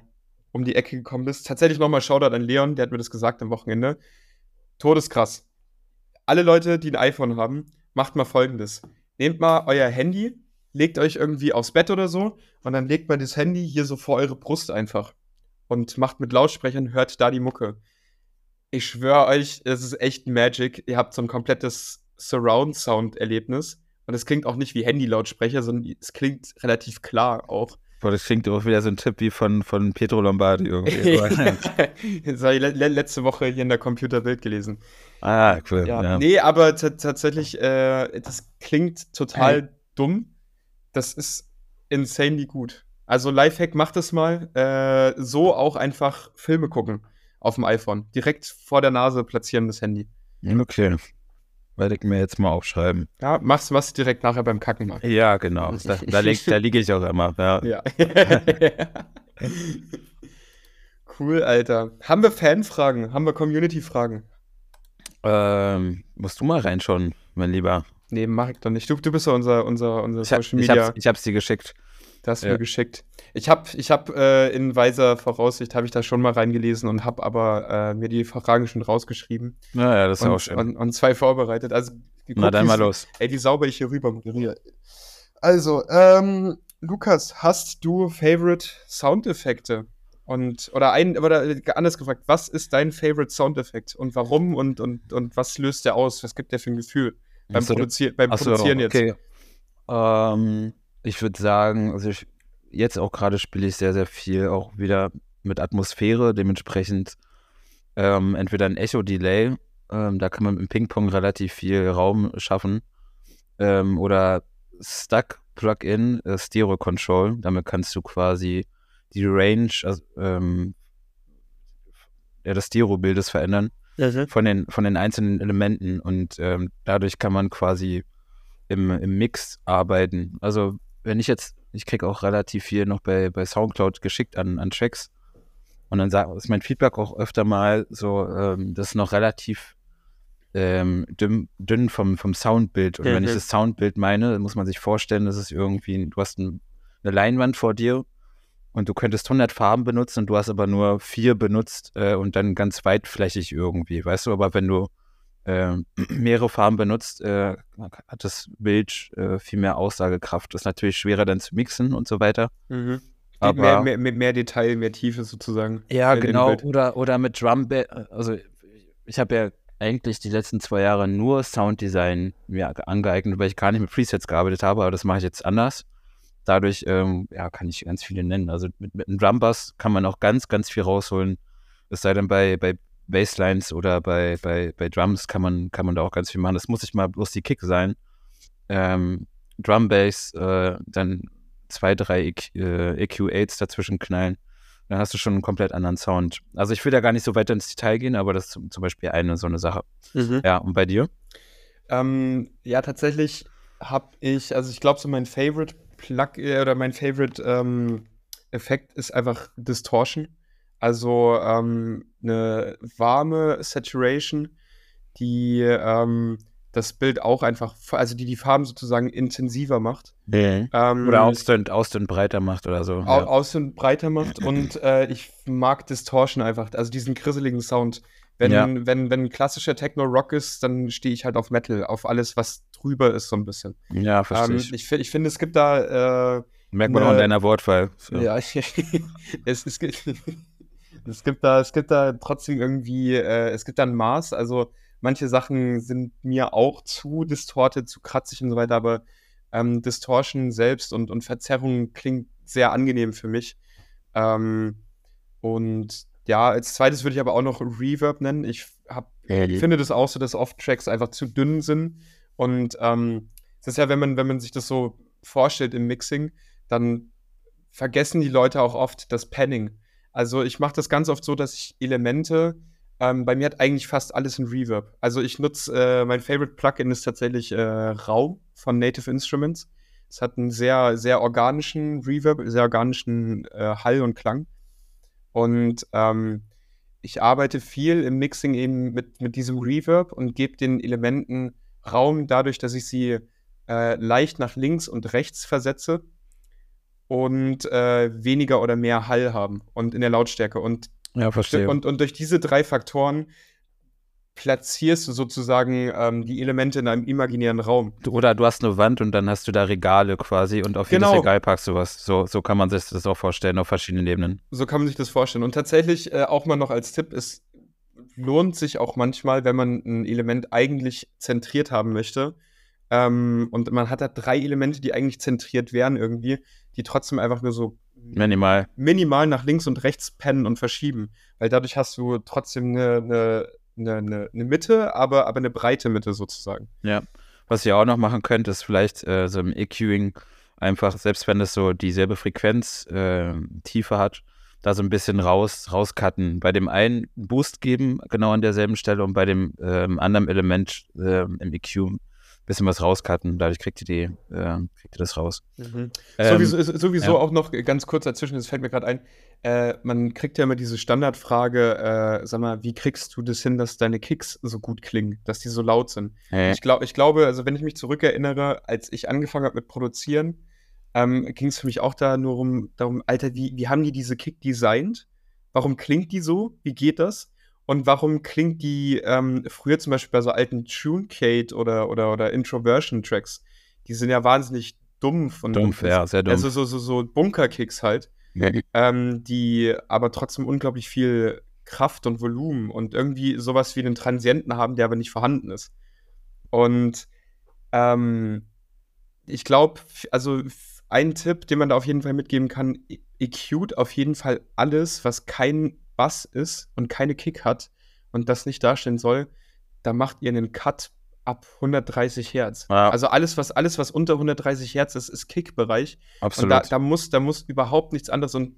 um die Ecke gekommen bist. Tatsächlich nochmal Shoutout an Leon, der hat mir das gesagt am Wochenende. Todeskrass. Alle Leute, die ein iPhone haben, macht mal folgendes. Nehmt mal euer Handy, legt euch irgendwie aufs Bett oder so und dann legt mal das Handy hier so vor eure Brust einfach und macht mit Lautsprechern, hört da die Mucke. Ich schwöre euch, es ist echt Magic. Ihr habt so ein komplettes Surround-Sound-Erlebnis. Und es klingt auch nicht wie Handy-Lautsprecher, sondern es klingt relativ klar auch. Boah, das klingt auch wieder so ein Tipp wie von, von Pietro Lombardi irgendwie. das habe ich [LAUGHS] le le letzte Woche hier in der Computerbild gelesen. ah, cool. Ja. Ja. Nee, aber ta- tatsächlich, äh, das klingt total dumm. Das ist insanely gut. Also Lifehack macht es mal. Äh, so auch einfach Filme gucken auf dem iPhone. Direkt vor der Nase platzieren das Handy. Okay. Werde ich mir jetzt mal aufschreiben. Ja, machst was direkt nachher beim Kacken mal. Ja, genau. Da, da, lieg, da liege ich auch immer. Ja. [LAUGHS] Ja. cool, Alter. Haben wir Fanfragen? Haben wir Community-Fragen? Ähm, musst du mal reinschauen, mein Lieber. Nee, mach ich doch nicht. Du, du bist ja unser, unser, unser Ich, hab, Social ich, Media. hab's, ich hab's dir geschickt. Das hast du Ja. mir geschickt. Ich habe ich hab, äh, in weiser Voraussicht habe ich da schon mal reingelesen und habe aber äh, mir die Fragen schon rausgeschrieben Naja, das ist ja auch und, schön. und, und zwei vorbereitet. Also, Na dann mal los. Ey, wie sauber ich hier rüber moderiere. Also, ähm, Lukas, hast du Favorite Soundeffekte? Und, oder ein, oder anders gefragt, was ist dein Favorite Soundeffekt und warum und, und, und was löst der aus? Was gibt der für ein Gefühl beim, Achso, Produzier beim Produzieren jetzt? okay. Ähm, ich würde sagen, also ich, jetzt auch gerade spiele ich sehr, sehr viel auch wieder mit Atmosphäre, dementsprechend ähm, entweder ein Echo-Delay, ähm, da kann man mit dem Ping-Pong relativ viel Raum schaffen, ähm, oder Stuck Plugin äh, Stereo Control, damit kannst du quasi die Range also, ähm, ja, des Stereo-Bildes verändern von den, von den einzelnen Elementen und ähm, dadurch kann man quasi im, im Mix arbeiten. Also wenn ich jetzt, ich kriege auch relativ viel noch bei, bei Soundcloud geschickt an, an Tracks und dann sag, ist mein Feedback auch öfter mal so, ähm, das ist noch relativ ähm, dünn, dünn vom, vom Soundbild. Und wenn ich Mhm. das Soundbild meine, dann muss man sich vorstellen, das ist irgendwie, du hast ein, eine Leinwand vor dir und du könntest 100 Farben benutzen und du hast aber nur vier benutzt äh, und dann ganz weitflächig irgendwie, weißt du? Aber wenn du äh, [CLEARS THROAT] mehrere Farben benutzt, äh, hat das Bild äh, viel mehr Aussagekraft. Das ist natürlich schwerer dann zu mixen und so weiter. Mhm. Aber mehr, mehr, mehr, mehr Detail, mehr Tiefe sozusagen. ja, dem genau. Oder, oder mit Drum, also ich habe ja eigentlich die letzten zwei Jahre nur Sounddesign mir angeeignet, weil ich gar nicht mit Presets gearbeitet habe, aber das mache ich jetzt anders. Dadurch ähm, ja, kann ich ganz viele nennen. Also mit, mit einem Drumbass kann man auch ganz, ganz viel rausholen. Es sei denn, bei, bei Basslines oder bei, bei, bei Drums kann man, kann man da auch ganz viel machen. Das muss nicht mal bloß die Kick sein. Ähm, Drum Bass, äh, dann zwei, drei EQ, äh, EQ8s dazwischen knallen. Dann hast du schon einen komplett anderen Sound. Also ich will da gar nicht so weiter ins Detail gehen, aber das ist zum, Beispiel eine so eine Sache. Ja, und bei dir? Ähm, ja, tatsächlich habe ich, also ich glaube, so mein Favorite Plug äh, oder mein Favorite ähm, Effekt ist einfach Distortion. Also ähm, eine warme Saturation, die ähm, das Bild auch einfach, also die die Farben sozusagen intensiver macht. Ähm, Oder ausdünnt, ausdünnt breiter macht oder so. au Ja. aus und breiter macht und äh, ich mag Distortion einfach, also diesen grisseligen Sound. Wenn, Ja. wenn, wenn klassischer Techno-Rock ist, dann stehe ich halt auf Metal, auf alles, was drüber ist, so ein bisschen. ja, verstehe Ähm, ich. ich fi- ich finde, es gibt da, äh, Merkt man auch in ne- deiner Wortwahl. So. ja, [LAUGHS] es, es, gibt, es gibt da, es gibt da trotzdem irgendwie, äh, es gibt da ein Maß, also manche Sachen sind mir auch zu distorted, zu kratzig und so weiter, aber ähm, Distortion selbst und, und Verzerrung klingt sehr angenehm für mich. Ähm, und ja, als zweites würde ich aber auch noch Reverb nennen. Ich, hab, ich finde das auch so, dass oft Tracks einfach zu dünn sind. Und ähm, es ist ja, wenn man, wenn man sich das so vorstellt im Mixing, dann vergessen die Leute auch oft das Panning. Also ich mache das ganz oft so, dass ich Elemente, ähm, bei mir hat eigentlich fast alles ein Reverb. Also ich nutze, äh, mein Favorite Plugin ist tatsächlich äh, Raum von Native Instruments. Es hat einen sehr, sehr organischen Reverb, sehr organischen äh, Hall und Klang. Und ähm, ich arbeite viel im Mixing eben mit, mit diesem Reverb und gebe den Elementen Raum dadurch, dass ich sie äh, leicht nach links und rechts versetze und äh, weniger oder mehr Hall haben und in der Lautstärke. Und, Ja, verstehe. und, und durch diese drei Faktoren platzierst du sozusagen ähm, die Elemente in einem imaginären Raum. Oder du hast eine Wand und dann hast du da Regale quasi und auf jedes Genau. Regal packst du was. So, so kann man sich das auch vorstellen auf verschiedenen Ebenen. So kann man sich das vorstellen. Und tatsächlich äh, auch mal noch als Tipp, es lohnt sich auch manchmal, wenn man ein Element eigentlich zentriert haben möchte. Ähm, und man hat da drei Elemente, die eigentlich zentriert wären irgendwie, die trotzdem einfach nur so Minimal. minimal nach links und rechts pennen und verschieben. Weil dadurch hast du trotzdem eine, eine, eine, eine Mitte, aber, aber eine breite Mitte sozusagen. Ja. Was ihr auch noch machen könnt, ist vielleicht äh, so im EQing einfach, selbst wenn es so dieselbe Frequenz, äh, Tiefe hat, da so ein bisschen raus, rauscutten. Bei dem einen Boost geben, genau an derselben Stelle, und bei dem ähm, anderen Element ähm, im EQ bisschen was rauscutten. Dadurch kriegt ihr, die, äh, kriegt ihr das raus. Ähm, sowieso sowieso ja. auch noch ganz kurz dazwischen, das fällt mir gerade ein. Äh, man kriegt ja immer diese Standardfrage, äh, sag mal, wie kriegst du das hin, dass deine Kicks so gut klingen, dass die so laut sind? Hey. Ich, glaub, ich glaube, also wenn ich mich zurückerinnere, als ich angefangen habe mit Produzieren, ähm, ging es für mich auch da nur um, darum, Alter, wie, wie haben die diese Kick designt? Warum klingt die so? Wie geht das? Und warum klingt die ähm, früher zum Beispiel bei so alten Tunecade oder, oder, oder Introversion-Tracks? Die sind ja wahnsinnig dumpf und Dumpf, und, ja, sehr dumpf. Also so, so, so Bunker-Kicks halt. ähm, die aber trotzdem unglaublich viel Kraft und Volumen und irgendwie sowas wie einen Transienten haben, der aber nicht vorhanden ist. Und ähm, ich glaube, also ein Tipp, den man da auf jeden Fall mitgeben kann, EQt auf jeden Fall alles, was kein Bass ist und keine Kick hat und das nicht darstellen soll, da macht ihr einen Cut ab 130 Hertz. Ja. Also alles, was alles, was unter 130 Hertz ist, ist Kick-Bereich. Absolut. Und da, da, muss, da muss überhaupt nichts anderes. Und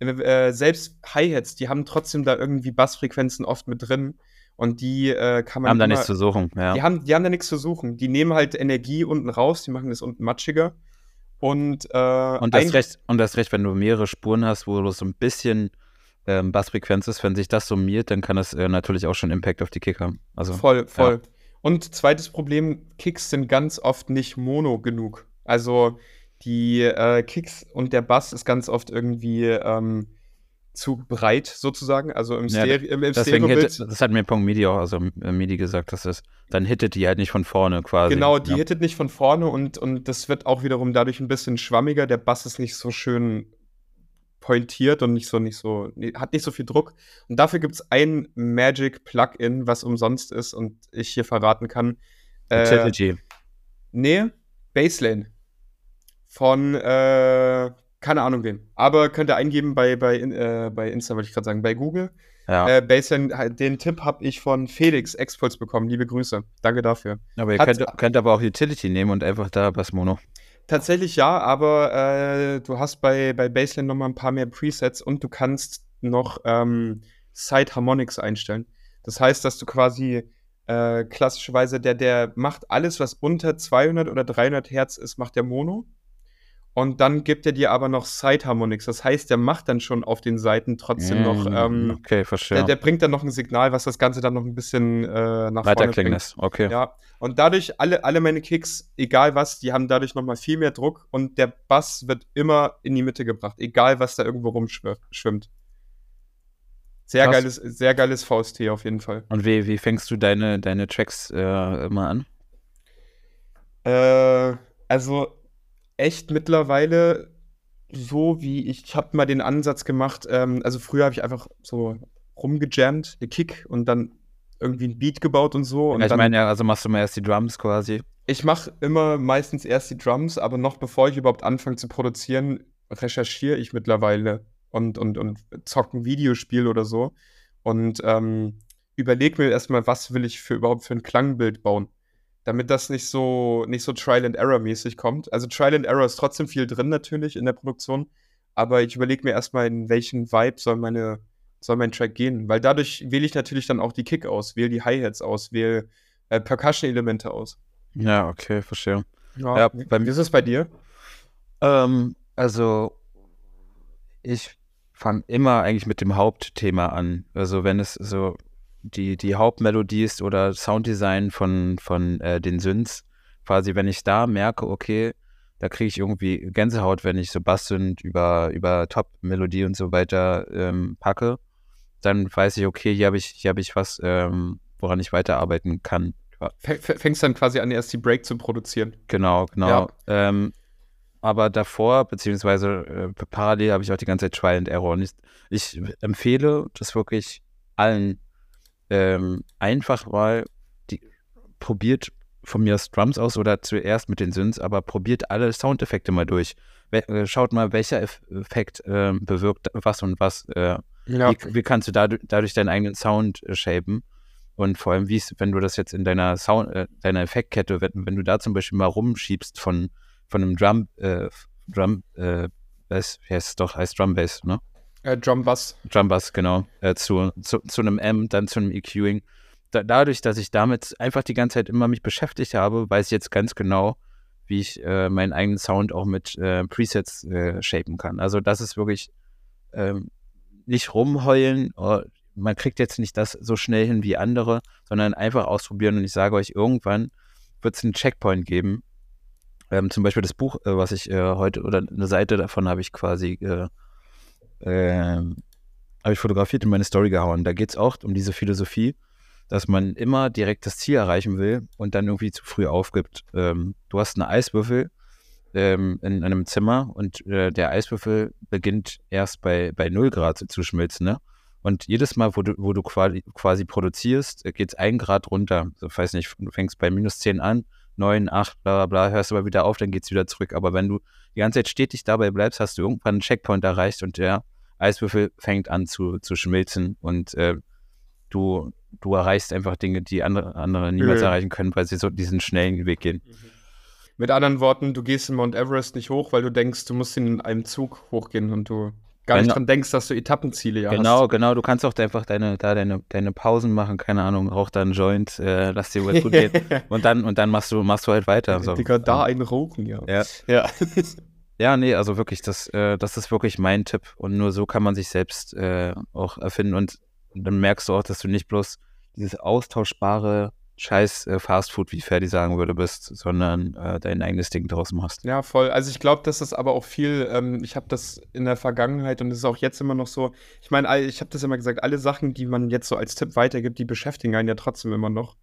äh, selbst Hi-Hats, die haben trotzdem da irgendwie Bassfrequenzen oft mit drin. Und die äh, kann man. Haben da nichts zu suchen, ja. Die haben, die haben da nichts zu suchen. Die nehmen halt Energie unten raus, die machen das unten matschiger. Und, äh, und, das recht, und das recht, wenn du mehrere Spuren hast, wo du so ein bisschen ähm, Bassfrequenz ist, wenn sich das summiert, dann kann das äh, natürlich auch schon Impact auf die Kick haben. Also, voll, voll. Ja. Und zweites Problem, Kicks sind ganz oft nicht mono genug. Also die äh, Kicks und der Bass ist ganz oft irgendwie ähm, zu breit sozusagen. Also im, Stereo, ja, im, im deswegen hit, Das hat mir Pong Midi auch, also äh, Midi gesagt, dass es, dann hittet die halt nicht von vorne quasi. Genau, die ja. hittet nicht von vorne und, und das wird auch wiederum dadurch ein bisschen schwammiger. Der Bass ist nicht so schön pointiert und nicht so, nicht so, hat nicht so viel Druck. Und dafür gibt es ein Magic Plugin, was umsonst ist und ich hier verraten kann. Utility. Äh, nee, Baseline. Von, äh, keine Ahnung wem. Aber könnt ihr eingeben bei, bei, äh, bei Insta, wollte ich gerade sagen, bei Google. Ja. Äh, Baseline, den Tipp habe ich von Felix Expuls bekommen. Liebe Grüße. Danke dafür. Aber ihr könnt, könnt, aber auch Utility nehmen und einfach da Bass Mono. Tatsächlich ja, aber äh, du hast bei, bei Baseline noch mal ein paar mehr Presets und du kannst noch ähm, Side Harmonics einstellen. Das heißt, dass du quasi äh, klassischerweise, der, der macht alles, was unter 200 oder 300 Hertz ist, macht der Mono. Und dann gibt er dir aber noch Side Harmonics. Das heißt, der macht dann schon auf den Seiten trotzdem mm, noch. Ähm, okay, verstehe. Der, der, bringt dann noch ein Signal, was das Ganze dann noch ein bisschen äh, nach Weiter vorne bringt. Okay. Ja. Und dadurch, alle, alle meine Kicks, egal was, die haben dadurch nochmal viel mehr Druck und der Bass wird immer in die Mitte gebracht, egal was da irgendwo rumschwimmt. Sehr Krass. geiles, sehr geiles VST auf jeden Fall. Und wie, wie fängst du deine, deine Tracks äh, immer an? Äh, also echt mittlerweile so, wie ich, ich habe mal den Ansatz gemacht, ähm, also früher habe ich einfach so rumgejammt, eine Kick und dann irgendwie ein Beat gebaut und so. Und ja, ich meine ja, also machst du mal erst die Drums quasi. Ich mache immer meistens erst die Drums, aber noch bevor ich überhaupt anfange zu produzieren, recherchiere ich mittlerweile und, und, und zocke ein Videospiel oder so und ähm, überlege mir erstmal, was will ich für überhaupt für ein Klangbild bauen damit das nicht so, nicht so Trial and Error mäßig kommt. Also Trial and Error ist trotzdem viel drin natürlich in der Produktion, aber ich überlege mir erstmal, in welchen Vibe soll meine, soll mein Track gehen, weil dadurch wähle ich natürlich dann auch die Kick aus, wähle die Hi-Hats aus, wähle äh, Percussion-Elemente aus. Ja, okay, verstehe. Ja, ja bei wie ist es bei dir? Ähm, also ich fange immer eigentlich mit dem Hauptthema an. Also wenn es so die, die Hauptmelodie ist oder Sounddesign von, von äh, den Synths, quasi, wenn ich da merke, okay, da kriege ich irgendwie Gänsehaut, wenn ich so Bass-Synth über, über Top-Melodie und so weiter ähm, packe, dann weiß ich, okay, hier habe ich, hier hab ich was, ähm, woran ich weiterarbeiten kann. Fängst dann quasi an, erst die Break zu produzieren. Genau, genau. Ja. Ähm, aber davor, beziehungsweise äh, parallel habe ich auch die ganze Zeit Trial and Error. Und ich, ich empfehle das wirklich allen ähm, einfach mal die, probiert von mir aus Drums aus oder zuerst mit den Synths, aber probiert alle Soundeffekte mal durch. We äh, schaut mal, welcher Effekt äh, bewirkt was und was. Äh, ja. wie, wie, kannst du dadurch, dadurch deinen eigenen Sound äh, shapen? Und vor allem, wie wenn du das jetzt in deiner Sound, äh, deiner Effektkette, wenn, wenn, du da zum Beispiel mal rumschiebst von, von einem Drum, äh, Drum, äh, Bass, wie heißt es doch, heißt Drum Bass, ne? Äh, Drum Bass. Genau. Äh, zu, zu, zu, einem M, dann zu einem EQing. Da, dadurch, dass ich damit einfach die ganze Zeit immer mich beschäftigt habe, weiß ich jetzt ganz genau, wie ich äh, meinen eigenen Sound auch mit äh, Presets äh, shapen kann. Also das ist wirklich ähm, nicht rumheulen, oh, man kriegt jetzt nicht das so schnell hin wie andere, sondern einfach ausprobieren und ich sage euch, irgendwann wird es einen Checkpoint geben. Ähm, zum Beispiel das Buch, äh, was ich heute, oder eine Seite davon habe ich quasi ähm, habe ich fotografiert in meine Story gehauen. Da geht es auch um diese Philosophie, dass man immer direkt das Ziel erreichen will und dann irgendwie zu früh aufgibt. Ähm, du hast einen Eiswürfel ähm, in einem Zimmer und äh, der Eiswürfel beginnt erst bei, bei 0 Grad zu schmilzen, ne? Und jedes Mal, wo du, wo du quasi, quasi produzierst, geht es ein Grad runter. So, weiß nicht, du fängst bei minus 10 an, 9, 8, bla bla bla, hörst aber wieder auf, dann geht es wieder zurück. Aber wenn du die ganze Zeit stetig dabei bleibst, hast du irgendwann einen Checkpoint erreicht und der Eiswürfel fängt an zu, zu schmilzen und äh, du, du erreichst einfach Dinge, die andere, andere niemals Mhm. erreichen können, weil sie so diesen schnellen Weg gehen. Mit anderen Worten, du gehst in Mount Everest nicht hoch, weil du denkst, du musst in einem Zug hochgehen und du gar nicht Genau. dran denkst, dass du Etappenziele ja Genau, hast. genau. Du kannst auch einfach deine, da deine, deine Pausen machen, keine Ahnung, rauch da einen Joint, äh, lass dir gut gehen. [LAUGHS] Und dann, und dann machst du, machst du halt weiter. So. Digga, da ein Rauchen, ja. Ja. Ja. [LAUGHS] Ja, nee, also wirklich, das, äh, das ist wirklich mein Tipp. Und nur so kann man sich selbst äh, auch erfinden. Und dann merkst du auch, dass du nicht bloß dieses austauschbare Scheiß äh, Fastfood, wie Ferdi sagen würde, bist, sondern äh, dein eigenes Ding draus machst. Ja, voll. Also ich glaube, dass das aber auch viel, ähm, ich habe das in der Vergangenheit und es ist auch jetzt immer noch so, ich meine, ich habe das immer gesagt, alle Sachen, die man jetzt so als Tipp weitergibt, die beschäftigen einen ja trotzdem immer noch.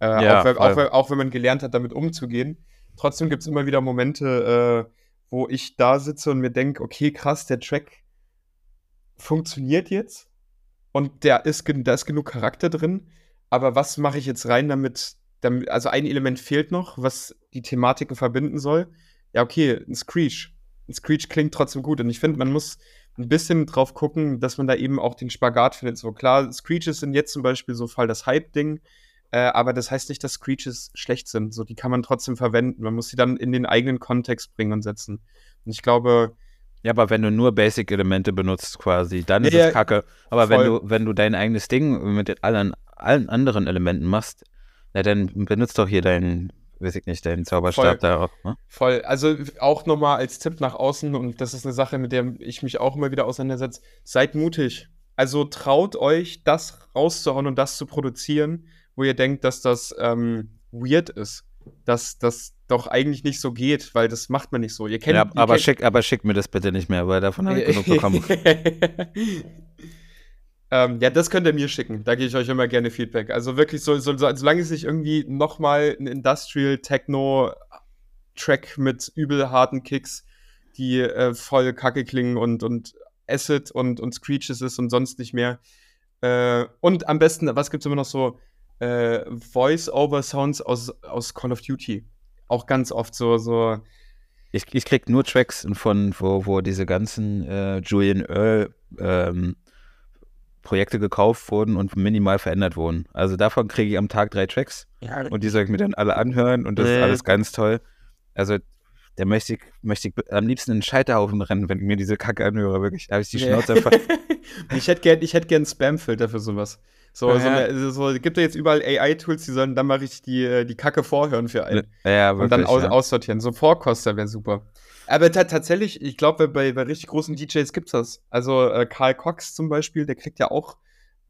Äh, Ja, auch, wenn, auch, auch wenn man gelernt hat, damit umzugehen. Trotzdem gibt es immer wieder Momente, äh, wo ich da sitze und mir denke, okay, krass, der Track funktioniert jetzt und der ist, da ist genug Charakter drin, aber was mache ich jetzt rein, damit, damit, also ein Element fehlt noch, was die Thematiken verbinden soll. Ja, okay, ein Screech. Ein Screech klingt trotzdem gut und ich finde, man muss ein bisschen drauf gucken, dass man da eben auch den Spagat findet. So klar, Screeches sind jetzt zum Beispiel so voll das Hype-Ding, äh, aber das heißt nicht, dass Screeches schlecht sind. So, die kann man trotzdem verwenden. Man muss sie dann in den eigenen Kontext bringen und setzen. Und ich glaube, Ja, aber wenn du nur Basic-Elemente benutzt quasi, dann ist Ja, es kacke. Aber wenn du, wenn du dein eigenes Ding mit den allen, allen anderen Elementen machst, na, dann benutzt doch hier deinen, weiß ich nicht, deinen Zauberstab Voll. da auch. Ne? Voll. Also auch nochmal als Tipp nach außen, und das ist eine Sache, mit der ich mich auch immer wieder auseinandersetze. Seid mutig. Also traut euch, das rauszuhauen und das zu produzieren, wo ihr denkt, dass das ähm, weird ist. Dass das doch eigentlich nicht so geht, weil das macht man nicht so. Ihr kennt, Ja, ihr aber kennt- schick, aber schick mir das bitte nicht mehr, weil davon habe ich genug bekommen. [LAUGHS] ähm, ja, das könnt ihr mir schicken. Da gebe ich euch immer gerne Feedback. Also wirklich so, so, so solange es nicht irgendwie nochmal ein Industrial Techno Track mit übel harten Kicks, die äh, voll kacke klingen und, und Acid und, und Screeches ist und sonst nicht mehr. Äh, und am besten, was gibt es immer noch so? Äh, Voice-Over-Sounds aus, aus Call of Duty. Auch ganz oft so, so Ich, ich krieg nur Tracks von, wo, wo diese ganzen äh, Julian Earl ähm, Projekte gekauft wurden und minimal verändert wurden. Also davon kriege ich am Tag drei Tracks und die soll ich mir dann alle anhören und das ist Nee. alles ganz toll. Also da möchte ich, möchte ich am liebsten einen Scheiterhaufen rennen, wenn ich mir diese Kacke anhöre. Wirklich, da habe ich die Schnauze einfach. [LAUGHS] ich hätte gern, ich gern Spam-Filter für sowas. So, Ja. so, eine, so gibt ja jetzt überall AI-Tools, die sollen dann mal richtig die, äh, die Kacke vorhören für einen. ja, und dann wirklich, aus, ja. aussortieren. So Vorkoster wäre super. Aber ta tatsächlich, ich glaube, bei, bei richtig großen DJs gibt's das. Also äh, Karl Cox zum Beispiel, der kriegt ja auch,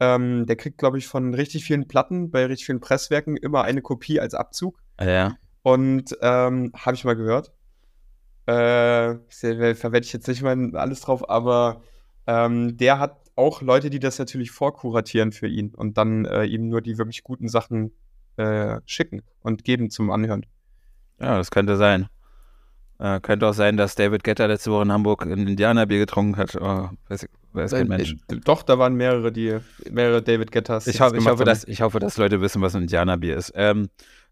ähm, der kriegt, glaube ich, von richtig vielen Platten, bei richtig vielen Presswerken immer eine Kopie als Abzug. ja. Und ähm, habe ich mal gehört. Äh, verwende ich jetzt nicht mal alles drauf, aber ähm, der hat auch Leute, die das natürlich vorkuratieren für ihn und dann äh, ihm nur die wirklich guten Sachen äh, schicken und geben zum Anhören. Ja, das könnte sein. Äh, könnte auch sein, dass David Getter letzte Woche in Hamburg ein Indianerbier getrunken hat. Oh, weiß, weiß kein Mensch. Äh, doch, da waren mehrere, die mehrere David Gettas. Ich, ich, hoffe, haben. dass, ich hoffe, dass Leute wissen, was ein Indianerbier ist. Ähm,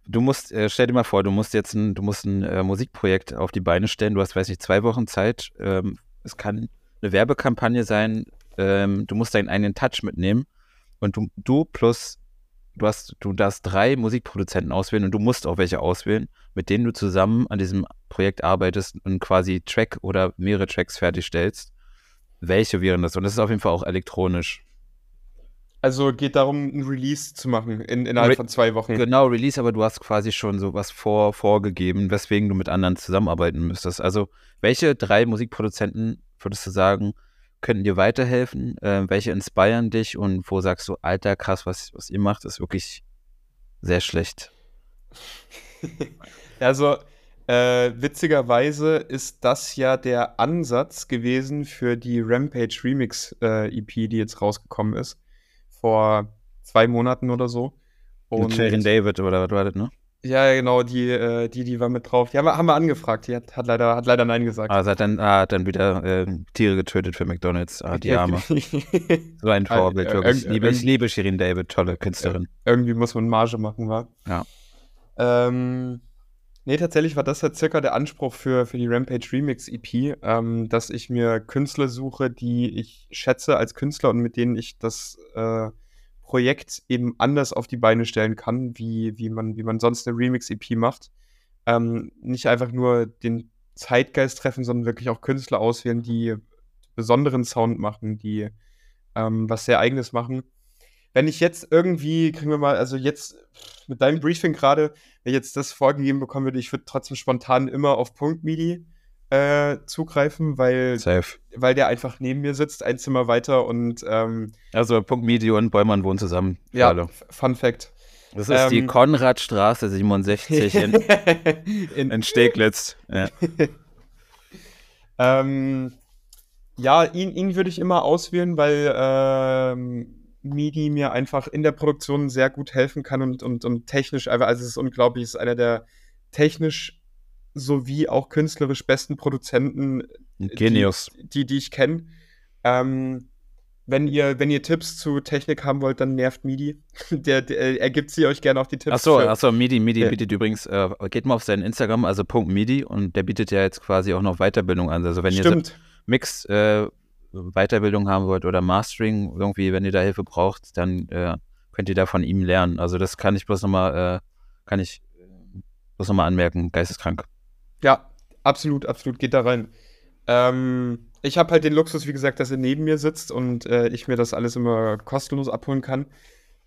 du musst, äh, stell dir mal vor, du musst jetzt ein, du musst ein äh, Musikprojekt auf die Beine stellen. Du hast, weiß nicht, zwei Wochen Zeit. Ähm, es kann eine Werbekampagne sein. Ähm, du musst deinen eigenen Touch mitnehmen. Und du, du plus, du hast, du darfst drei Musikproduzenten auswählen und du musst auch welche auswählen, mit denen du zusammen an diesem Projekt arbeitest und quasi Track oder mehrere Tracks fertigstellst. Welche wären das? Und das ist auf jeden Fall auch elektronisch. Also geht darum, ein Release zu machen in, innerhalb Re- von zwei Wochen. Genau, Release, aber du hast quasi schon sowas vor, vorgegeben, weswegen du mit anderen zusammenarbeiten müsstest. Also, welche drei Musikproduzenten würdest du sagen, könnten dir weiterhelfen? Äh, welche inspirieren dich und wo sagst du, Alter, krass, was, was ihr macht, ist wirklich sehr schlecht? [LAUGHS] Also, äh, witzigerweise ist das ja der Ansatz gewesen für die Rampage Remix äh, EP, die jetzt rausgekommen ist. Vor zwei Monaten oder so. Und Sharon David oder was war das, ne? Ja, genau, die, äh, die, die war mit drauf. Die haben wir, haben wir angefragt. Die hat, hat, leider, hat leider Nein gesagt. Also hat dann, ah, hat dann wieder äh, Tiere getötet für McDonalds. Ah, die Arme. [LAUGHS] So ein Ah, Vorbild, wirklich. Ich liebe, ich liebe Shirin David, tolle Künstlerin. Irgendwie muss man Marge machen, wa? Ja. Ähm, nee, tatsächlich war das ja circa der Anspruch für, für die Rampage Remix EP, ähm, dass ich mir Künstler suche, die ich schätze als Künstler und mit denen ich das äh, Projekt eben anders auf die Beine stellen kann, wie, wie, man, wie man sonst eine Remix-EP macht. Ähm, nicht einfach nur den Zeitgeist treffen, sondern wirklich auch Künstler auswählen, die besonderen Sound machen, die ähm, was sehr eigenes machen. Wenn ich jetzt irgendwie, kriegen wir mal, also jetzt mit deinem Briefing gerade, wenn ich jetzt das vorgegeben bekommen würde, ich würde trotzdem spontan immer auf Punkt MIDI äh, zugreifen, weil, Safe. weil der einfach neben mir sitzt, ein Zimmer weiter und ähm, Also Punkt Midi und Bäumann wohnen zusammen. ja, Hallo. Fun Fact. Das ist die Ähm, Konradstraße 67 in, [LAUGHS] In, in Steglitz. Ja. [LAUGHS] ähm, ja, ihn, ihn würde ich immer auswählen, weil ähm, MIDI mir einfach in der Produktion sehr gut helfen kann und, und, und technisch, einfach, also es ist unglaublich, es ist einer der technisch sowie auch künstlerisch besten Produzenten, Genius. die, die, die ich kenne. Ähm, wenn ihr, wenn ihr Tipps zu Technik haben wollt, dann nervt MIDI. [LAUGHS] Der, der er gibt sie euch gerne auch die Tipps. Achso, für- achso, Midi, Midi Ja. bietet übrigens, äh, geht mal auf seinen Instagram, also Punkt Midi und der bietet ja jetzt quasi auch noch Weiterbildung an. Also wenn ihr so Stimmt. Mix äh, Weiterbildung haben wollt oder Mastering, irgendwie, wenn ihr da Hilfe braucht, dann äh, könnt ihr da von ihm lernen. Also das kann ich bloß nochmal, äh, kann ich äh, bloß nochmal anmerken, geisteskrank. Ja, absolut, absolut, geht da rein. Ähm, ich habe halt den Luxus, wie gesagt, dass er neben mir sitzt und äh, ich mir das alles immer kostenlos abholen kann.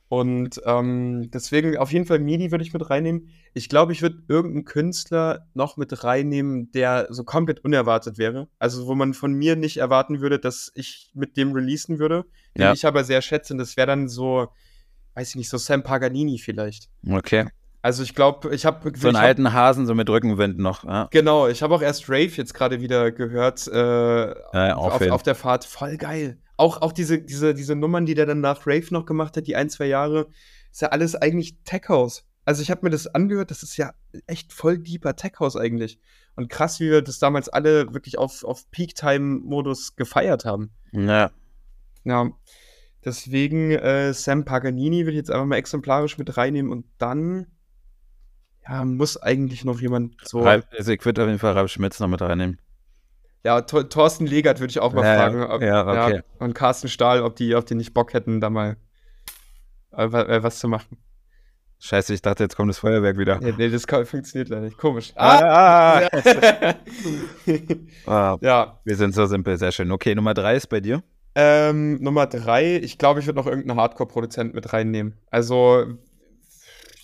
Und ähm, deswegen auf jeden Fall MIDI würde ich mit reinnehmen. Ich glaube, ich würde irgendeinen Künstler noch mit reinnehmen, der so komplett unerwartet wäre. Also wo man von mir nicht erwarten würde, dass ich mit dem releasen würde, den Ja. ich aber sehr schätze. Und das wäre dann so, weiß ich nicht, so Sam Paganini vielleicht. Okay. Also ich glaube, ich habe So einen alten Hasen, so mit Rückenwind noch. Ja, Genau, ich habe auch erst Rave jetzt gerade wieder gehört äh, ja auf, auf der Fahrt. Voll geil. Auch, auch diese, diese, diese Nummern, die der dann nach Rave noch gemacht hat, die ein, zwei Jahre, ist ja alles eigentlich Tech House. Also ich habe mir das angehört, das ist ja echt voll deeper Tech House eigentlich. Und krass, wie wir das damals alle wirklich auf, auf Peak-Time-Modus gefeiert haben. ja. Ja, deswegen äh, Sam Paganini will ich jetzt einfach mal exemplarisch mit reinnehmen und dann ja, muss eigentlich noch jemand so. Ralf, also ich würde auf jeden Fall Ralf Schmitz noch mit reinnehmen. Ja, Thor- Thorsten Legert würde ich auch mal Ja, ja. fragen. Ob, Ja, okay. und Carsten Stahl, ob die, ob die nicht Bock hätten, da mal äh, äh, was zu machen. Scheiße, ich dachte, jetzt kommt das Feuerwerk wieder. Ja, nee, das funktioniert leider nicht. Komisch. Ah, ah, ja. [LAUGHS] ah. [LAUGHS] ja. Wir sind so simpel, sehr schön. Okay, Nummer drei ist bei dir. Ähm, Nummer drei, ich glaube, ich würde noch irgendeinen Hardcore-Produzent mit reinnehmen. Also,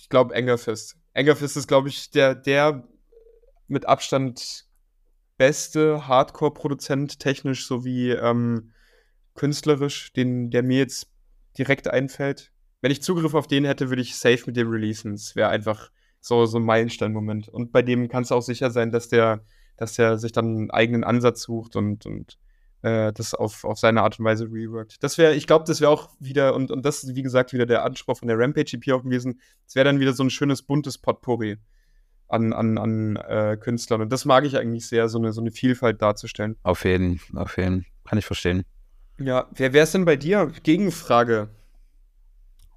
ich glaube, Engerfist. Engerfist ist, glaube ich, der, der mit Abstand beste Hardcore-Produzent, technisch sowie ähm, künstlerisch, den, der mir jetzt direkt einfällt. Wenn ich Zugriff auf den hätte, würde ich safe mit dem releasen. Es wäre einfach so, so ein Meilenstein-Moment. Und bei dem kannst du auch sicher sein, dass der, dass der sich dann einen eigenen Ansatz sucht und, und äh, das auf, auf seine Art und Weise reworkt. Das wäre, ich glaube, das wäre auch wieder, und, und das ist, wie gesagt, wieder der Anspruch von der Rampage-EP auch gewesen, es wäre dann wieder so ein schönes buntes Potpourri an, an, an äh, Künstlern. Und das mag ich eigentlich sehr, so eine, so eine Vielfalt darzustellen. Auf jeden, auf jeden. Kann ich verstehen. Ja, wer wäre es denn bei dir? Gegenfrage,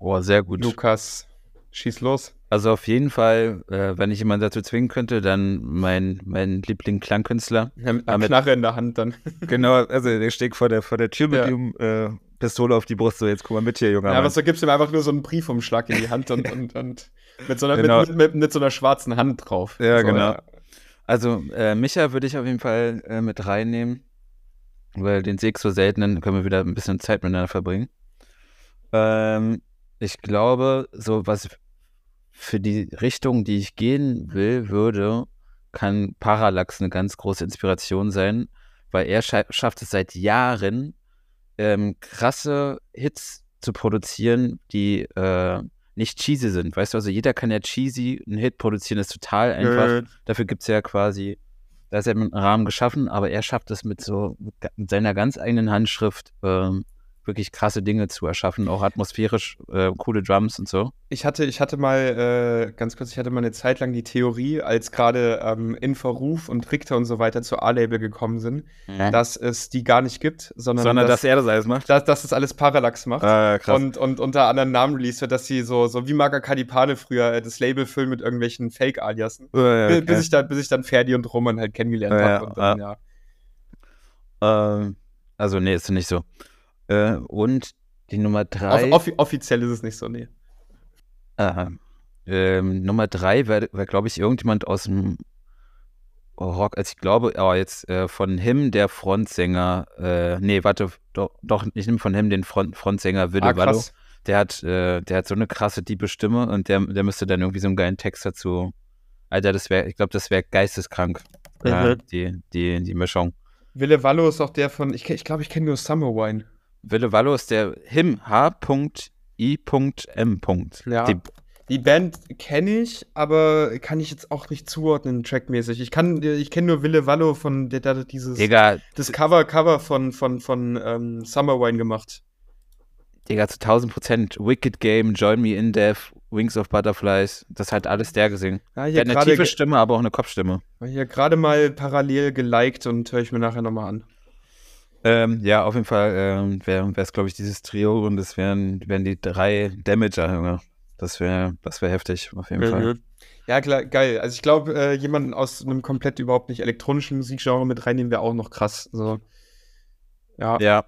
Oh, sehr gut. Lukas. Schieß los. Also auf jeden Fall, äh, wenn ich jemanden dazu zwingen könnte, dann mein, mein Liebling-Klangkünstler. Ja, mit einer Knarre in der Hand dann. [LAUGHS] genau, also der steht vor der, vor der Tür mit Ja. dem äh, Pistole auf die Brust, so jetzt guck mal mit hier, junger Ja, aber so gibst ihm einfach nur so einen Briefumschlag in die Hand und, [LAUGHS] und, und mit, so einer, Genau. mit, mit, mit so einer schwarzen Hand drauf. Ja, so, genau. Also äh, Micha würde ich auf jeden Fall äh, mit reinnehmen, weil den sehe ich so selten, dann können wir wieder ein bisschen Zeit miteinander verbringen. Ähm, ich glaube, so was für die Richtung, die ich gehen will, würde, kann Parallax eine ganz große Inspiration sein, weil er scha schafft es seit Jahren, ähm, krasse Hits zu produzieren, die äh, nicht cheesy sind. Weißt du, also jeder kann ja cheesy einen Hit produzieren, ist total einfach. Äh, Dafür gibt es ja quasi, da ist ja ein Rahmen geschaffen, aber er schafft es mit so, mit seiner ganz eigenen Handschrift, ähm, wirklich krasse Dinge zu erschaffen, auch atmosphärisch äh, coole Drums und so. Ich hatte, ich hatte mal, äh, ganz kurz, ich hatte mal eine Zeit lang die Theorie, als gerade ähm, Inverruf und Richter und so weiter zu A-Label gekommen sind, Ja. dass es die gar nicht gibt, sondern, Sondern dass, dass er das alles macht. dass, dass es alles Parallax macht. Ah, krass. Und, und unter anderem Namen released wird, dass sie so, so wie Maga Kadipane früher äh, das Label füllen mit irgendwelchen Fake-Aliasen. Ah, ja, okay. Bis, ich dann, bis ich dann Ferdi und Roman halt kennengelernt Ja, habe. Ja. Ähm, also, nee, ist nicht so. Äh, und die Nummer Off drei. offi offiziell ist es nicht so, nee. Aha. Ähm, Nummer drei wäre, wär, glaube ich, irgendjemand aus dem Rock. Also ich glaube, oh, jetzt äh, von him der Frontsänger. Äh, nee, warte, doch, doch ich nehme von him den Front, Frontsänger Wille Ah, Wallo. krass. Der hat, äh, der hat so eine krasse, tiefe Stimme und der, der müsste dann irgendwie so einen geilen Text dazu. Alter, das wäre, ich glaube, das wäre geisteskrank. Ja, Mhm. die, die, die Mischung. Wille Wallo ist auch der von, ich, ich glaube, ich kenne nur Summer Wine. Wille Wallo ist der him H.I.M. Ja. Die, Die Band kenne ich, aber kann ich jetzt auch nicht zuordnen, trackmäßig. Ich kann, ich kenne nur Wille Wallo von, der, der dieses, Digga, das Cover, Cover von, von, von ähm, Summer Wine gemacht. Digga, zu 1000 Prozent. Wicked Game, Join Me in Death, Wings of Butterflies. Das hat alles der gesehen. Ja, Der hat eine tiefe Stimme, aber auch eine Kopfstimme. hier gerade mal parallel geliked und höre ich mir nachher nochmal an. Ähm, ja, auf jeden Fall ähm, wäre es, glaube ich, dieses Trio und das wären, wären die drei Damager, Junge. Das wäre das wär heftig, auf jeden Fall. Mhm. Ja, klar, geil. Also ich glaube, äh, jemanden aus einem komplett überhaupt nicht elektronischen Musikgenre mit reinnehmen wäre auch noch krass. So. Ja. Ja,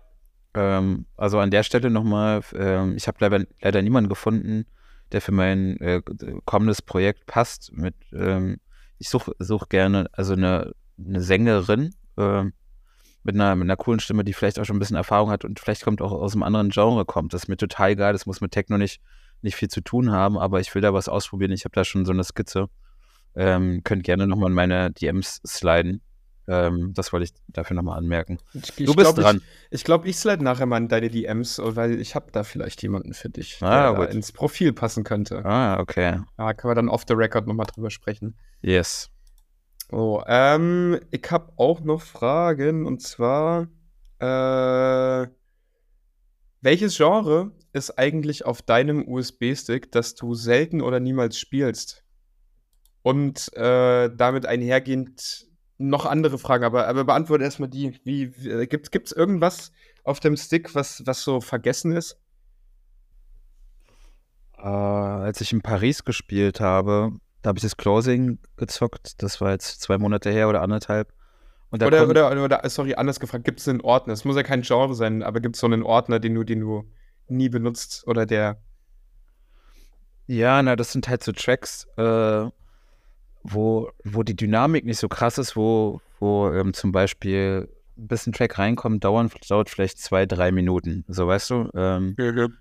ähm, also an der Stelle nochmal, ähm, ich habe leider, leider niemanden gefunden, der für mein äh, kommendes Projekt passt. Mit, ähm, ich suche such gerne, also eine, eine Sängerin ähm, mit, einer, mit einer coolen Stimme, die vielleicht auch schon ein bisschen Erfahrung hat und vielleicht kommt auch aus einem anderen Genre kommt. Das ist mir total geil, das muss mit Techno nicht, nicht viel zu tun haben, aber ich will da was ausprobieren. Ich habe da schon so eine Skizze. Ähm, könnt gerne nochmal in meine DMs sliden. Ähm, das wollte ich dafür nochmal anmerken. Ich, Du bist dran. Ich, ich glaube, ich slide nachher mal in deine DMs, weil ich habe da vielleicht jemanden für dich, Ah, der ins Profil passen könnte. Ah, okay. Da können wir dann off the record nochmal drüber sprechen. Yes. Oh, ähm, ich habe auch noch Fragen und zwar, äh, welches Genre ist eigentlich auf deinem USB-Stick, das du selten oder niemals spielst? Und äh, damit einhergehend noch andere Fragen, aber, aber beantworte erstmal die. Wie, wie äh, gibt es irgendwas auf dem Stick, was, was so vergessen ist? Äh, als ich in Paris gespielt habe, da habe ich das Closing gezockt. Das war jetzt zwei Monate her oder anderthalb. Oder, kon- oder, oder, sorry, anders gefragt, gibt es einen Ordner? Es muss ja kein Genre sein, aber gibt es so einen Ordner, den du, den du nie benutzt oder der. Ja, na, das sind halt so Tracks, äh, wo, wo die Dynamik nicht so krass ist, wo, wo ähm, zum Beispiel bis ein Track reinkommt, dauern, dauert vielleicht zwei, drei Minuten. So, weißt du? Ähm,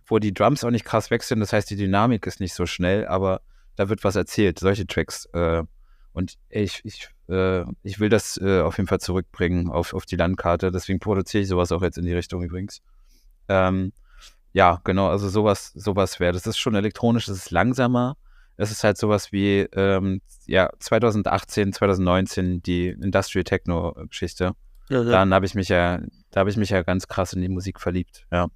wo die Drums auch nicht krass wechseln, das heißt, die Dynamik ist nicht so schnell, aber da wird was erzählt, solche Tracks. Äh, und ich, ich, äh, ich will das äh, auf jeden Fall zurückbringen auf, auf die Landkarte, deswegen produziere ich sowas auch jetzt in die Richtung übrigens. Ähm, ja, genau, also sowas, sowas wäre. Das ist schon elektronisch, das ist langsamer. Es ist halt sowas wie, ähm, ja, 2018, 2019, die Industrial Techno-Geschichte. Dann habe ich mich ja, da habe ich mich ja ganz krass in die Musik verliebt, ja.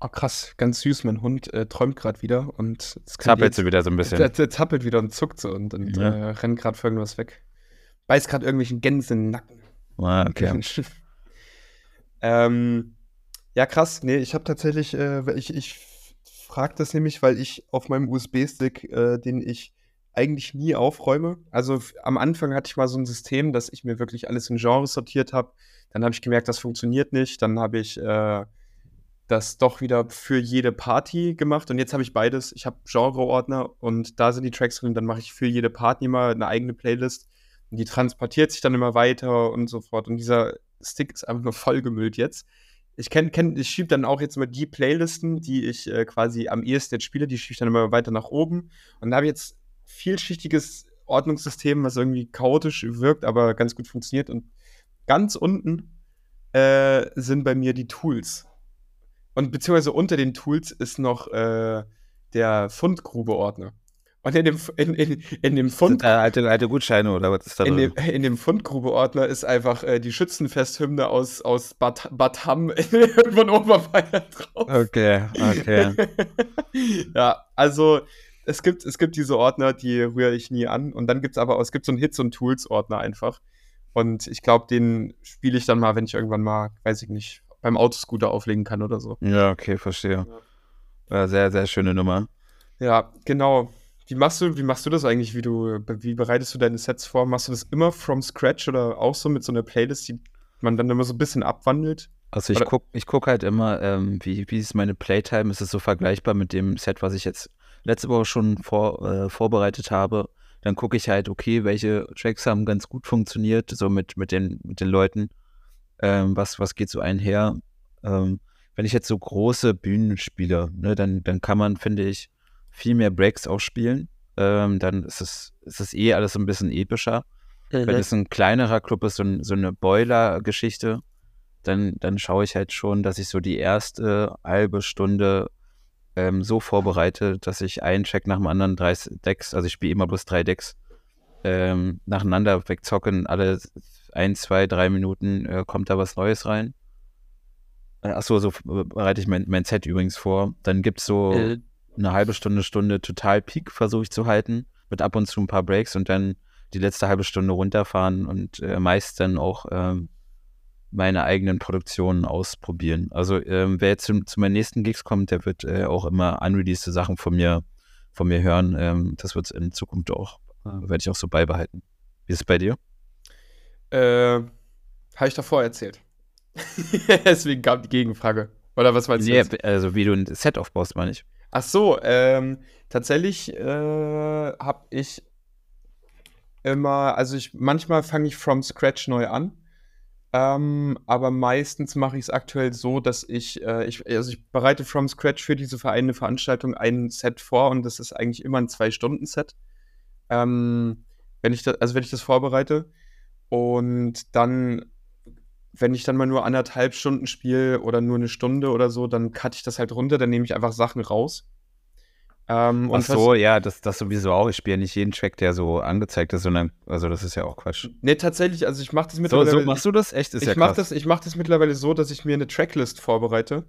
Oh, krass, ganz süß. Mein Hund äh, träumt gerade wieder und es Zappelt sie wieder so ein bisschen. Der, der zappelt wieder und zuckt so und, und Ja. äh, rennt gerade für irgendwas weg. Beißt gerade irgendwelchen Gänsen in den Nacken. Ah, [LAUGHS] okay. ähm, ja, krass. Nee, ich habe tatsächlich, äh, ich, ich frage das nämlich, weil ich auf meinem USB-Stick, äh, den ich eigentlich nie aufräume. Also am Anfang hatte ich mal so ein System, dass ich mir wirklich alles in Genres sortiert habe. Dann habe ich gemerkt, das funktioniert nicht. Dann habe ich äh, das doch wieder für jede Party gemacht. Und jetzt habe ich beides. Ich habe Genre-Ordner und da sind die Tracks drin. Dann mache ich für jede Party mal eine eigene Playlist. Und die transportiert sich dann immer weiter und so fort. Und dieser Stick ist einfach nur vollgemüllt jetzt. Ich kenn, kenn, ich schiebe dann auch jetzt immer die Playlisten, die ich äh, quasi am ehesten jetzt spiele, die schiebe ich dann immer weiter nach oben. Und da habe ich jetzt vielschichtiges Ordnungssystem, was irgendwie chaotisch wirkt, aber ganz gut funktioniert. Und ganz unten äh, sind bei mir die Tools. Und beziehungsweise unter den Tools ist noch äh, der Fundgrube-Ordner. Und in dem, in, in, in dem Fund. Alte, alte Gutscheine oder was ist da In drin? dem, in dem Fundgrube-Ordner ist einfach äh, die Schützenfesthymne aus, aus Bad, Bad Hamm [LAUGHS] von Oberbayern drauf. Okay, okay. [LAUGHS] ja, also es gibt, es gibt diese Ordner, die rühre ich nie an. Und dann gibt es aber, es gibt so einen Hits- und Tools-Ordner einfach. Und ich glaube, den spiele ich dann mal, wenn ich irgendwann mal, weiß ich nicht, beim Autoscooter auflegen kann oder so. Ja, okay, verstehe. Ja, sehr, sehr schöne Nummer. Ja, genau. Wie machst du, wie machst du das eigentlich? Wie du, wie bereitest du deine Sets vor? Machst du das immer from scratch oder auch so mit so einer Playlist, die man dann immer so ein bisschen abwandelt? Also ich gucke ich guck halt immer, ähm, wie, wie ist meine Playtime? Ist es so vergleichbar mit dem Set, was ich jetzt letzte Woche schon vor, äh, vorbereitet habe? Dann gucke ich halt, okay, welche Tracks haben ganz gut funktioniert, so mit, mit, den, mit den Leuten. Ähm, was, was geht so einher? Ähm, wenn ich jetzt so große Bühnen spiele, ne, dann, dann kann man, finde ich, viel mehr Breaks auch spielen. Ähm, dann ist es, ist es eh alles so ein bisschen epischer. Wenn es ein kleinerer Club ist, so, ein, so eine Boiler-Geschichte, dann, dann schaue ich halt schon, dass ich so die erste halbe Stunde ähm, so vorbereite, dass ich einen Check nach dem anderen drei Decks, also ich spiele immer bloß drei Decks, ähm, nacheinander wegzocken. Alle ein, zwei, drei Minuten äh, kommt da was Neues rein. Äh, Achso, so äh, bereite ich mein, mein Set übrigens vor. Dann gibt es so Äh, eine halbe Stunde, Stunde total Peak versuche ich zu halten, mit ab und zu ein paar Breaks und dann die letzte halbe Stunde runterfahren und äh, meist dann auch ähm, meine eigenen Produktionen ausprobieren. Also ähm, wer jetzt zu, zu meinen nächsten Gigs kommt, der wird äh, auch immer unreleased Sachen von mir, von mir hören. Ähm, das wird in Zukunft auch, äh, werde ich auch so beibehalten. Wie ist es bei dir? Äh, habe ich davor erzählt. [LAUGHS] Deswegen kam die Gegenfrage. Oder was meinst du? Nee, jetzt? also wie du ein Set aufbaust, meine ich. Ach so, ähm, tatsächlich äh, habe ich immer, also ich manchmal fange ich from scratch neu an, ähm, aber meistens mache ich es aktuell so, dass ich, äh, ich, also ich bereite from scratch für diese Vereine Veranstaltung ein Set vor und das ist eigentlich immer ein Zwei-Stunden-Set. Ähm, wenn ich das, also wenn ich das vorbereite und dann, wenn ich dann mal nur anderthalb Stunden spiele oder nur eine Stunde oder so, dann cutte ich das halt runter, dann nehme ich einfach Sachen raus. Ähm, Ach und so, ja, das, das sowieso auch. Ich spiele ja nicht jeden Track, der so angezeigt ist, sondern, also das ist ja auch Quatsch. Nee, tatsächlich, also ich mache das So, mittlerweile. so machst du das? Echt? Ist ich ja mache krass. das, ich mach das mittlerweile so, dass ich mir eine Tracklist vorbereite.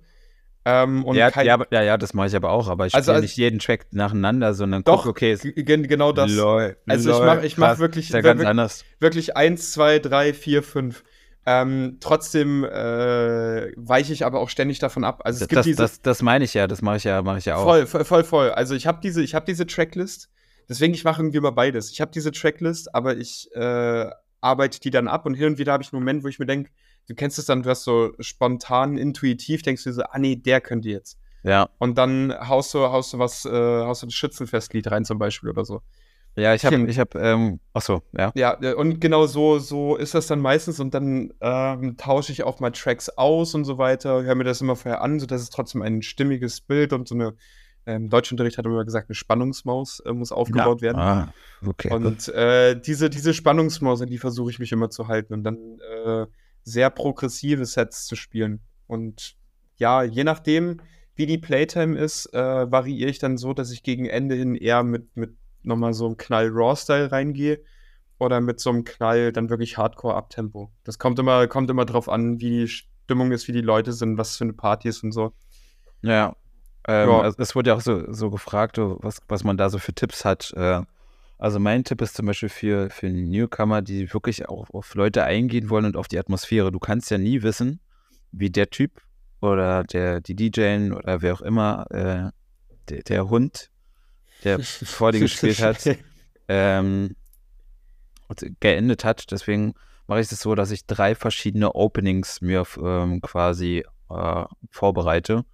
Ähm, und ja, kein, ja, ja, ja, das mache ich aber auch. Aber ich Also, spiele nicht jeden Track nacheinander, sondern Doch, guck, okay, genau das. lol, Also ich lol, mach- ich mach wirklich- ja ganz wirklich- anders. Wirklich eins, zwei, drei, vier, fünf. Ähm, trotzdem äh, weiche ich aber auch ständig davon ab. Also es Das, gibt das, diese. das, das meine ich ja, das mache ich ja, mache ich ja auch. Voll, voll, voll, voll. Also ich habe diese, ich habe diese Tracklist. Deswegen ich mache irgendwie immer beides. Ich habe diese Tracklist, aber ich äh, arbeite die dann ab und hin und wieder habe ich einen Moment, wo ich mir denke, du kennst es dann, du hast so spontan, intuitiv, denkst du so, ah nee, der könnte jetzt. Ja, Und dann haust du, haust du was, äh, haust du ein Schützenfestlied rein zum Beispiel oder so. ja, ich habe, ich habe, ähm, ach so, ja. Ja, und genau so, so ist das dann meistens und dann ähm, tausche ich auch mal Tracks aus und so weiter, höre mir das immer vorher an, sodass es trotzdem ein stimmiges Bild und so eine, ähm, Deutschunterricht hat immer gesagt, eine Spannungsmaus äh, muss aufgebaut werden. Ah, okay. Und äh, diese, diese Spannungsmaus, an die versuche ich mich immer zu halten und dann äh, sehr progressive Sets zu spielen. Und ja, je nachdem, wie die Playtime ist, äh, variiere ich dann so, dass ich gegen Ende hin eher mit, mit nochmal so einem Knall Raw-Style reingehe oder mit so einem Knall dann wirklich Hardcore Abtempo. Das kommt immer, kommt immer drauf an, wie die Stimmung ist, wie die Leute sind, was für eine Party ist und so. Ja. Ähm, Ja. Also es wurde ja auch so, so gefragt, was, was man da so für Tipps hat. Äh, also mein Tipp ist zum Beispiel für, für Newcomer, die wirklich auch auf Leute eingehen wollen und auf die Atmosphäre. Du kannst ja nie wissen, wie der Typ oder der, die DJin oder wer auch immer, äh, der, der Hund, der [LAUGHS] vor dir gespielt hat, ähm, geendet hat. Deswegen mache ich es so, dass ich drei verschiedene Openings mir ähm, quasi äh, vorbereite,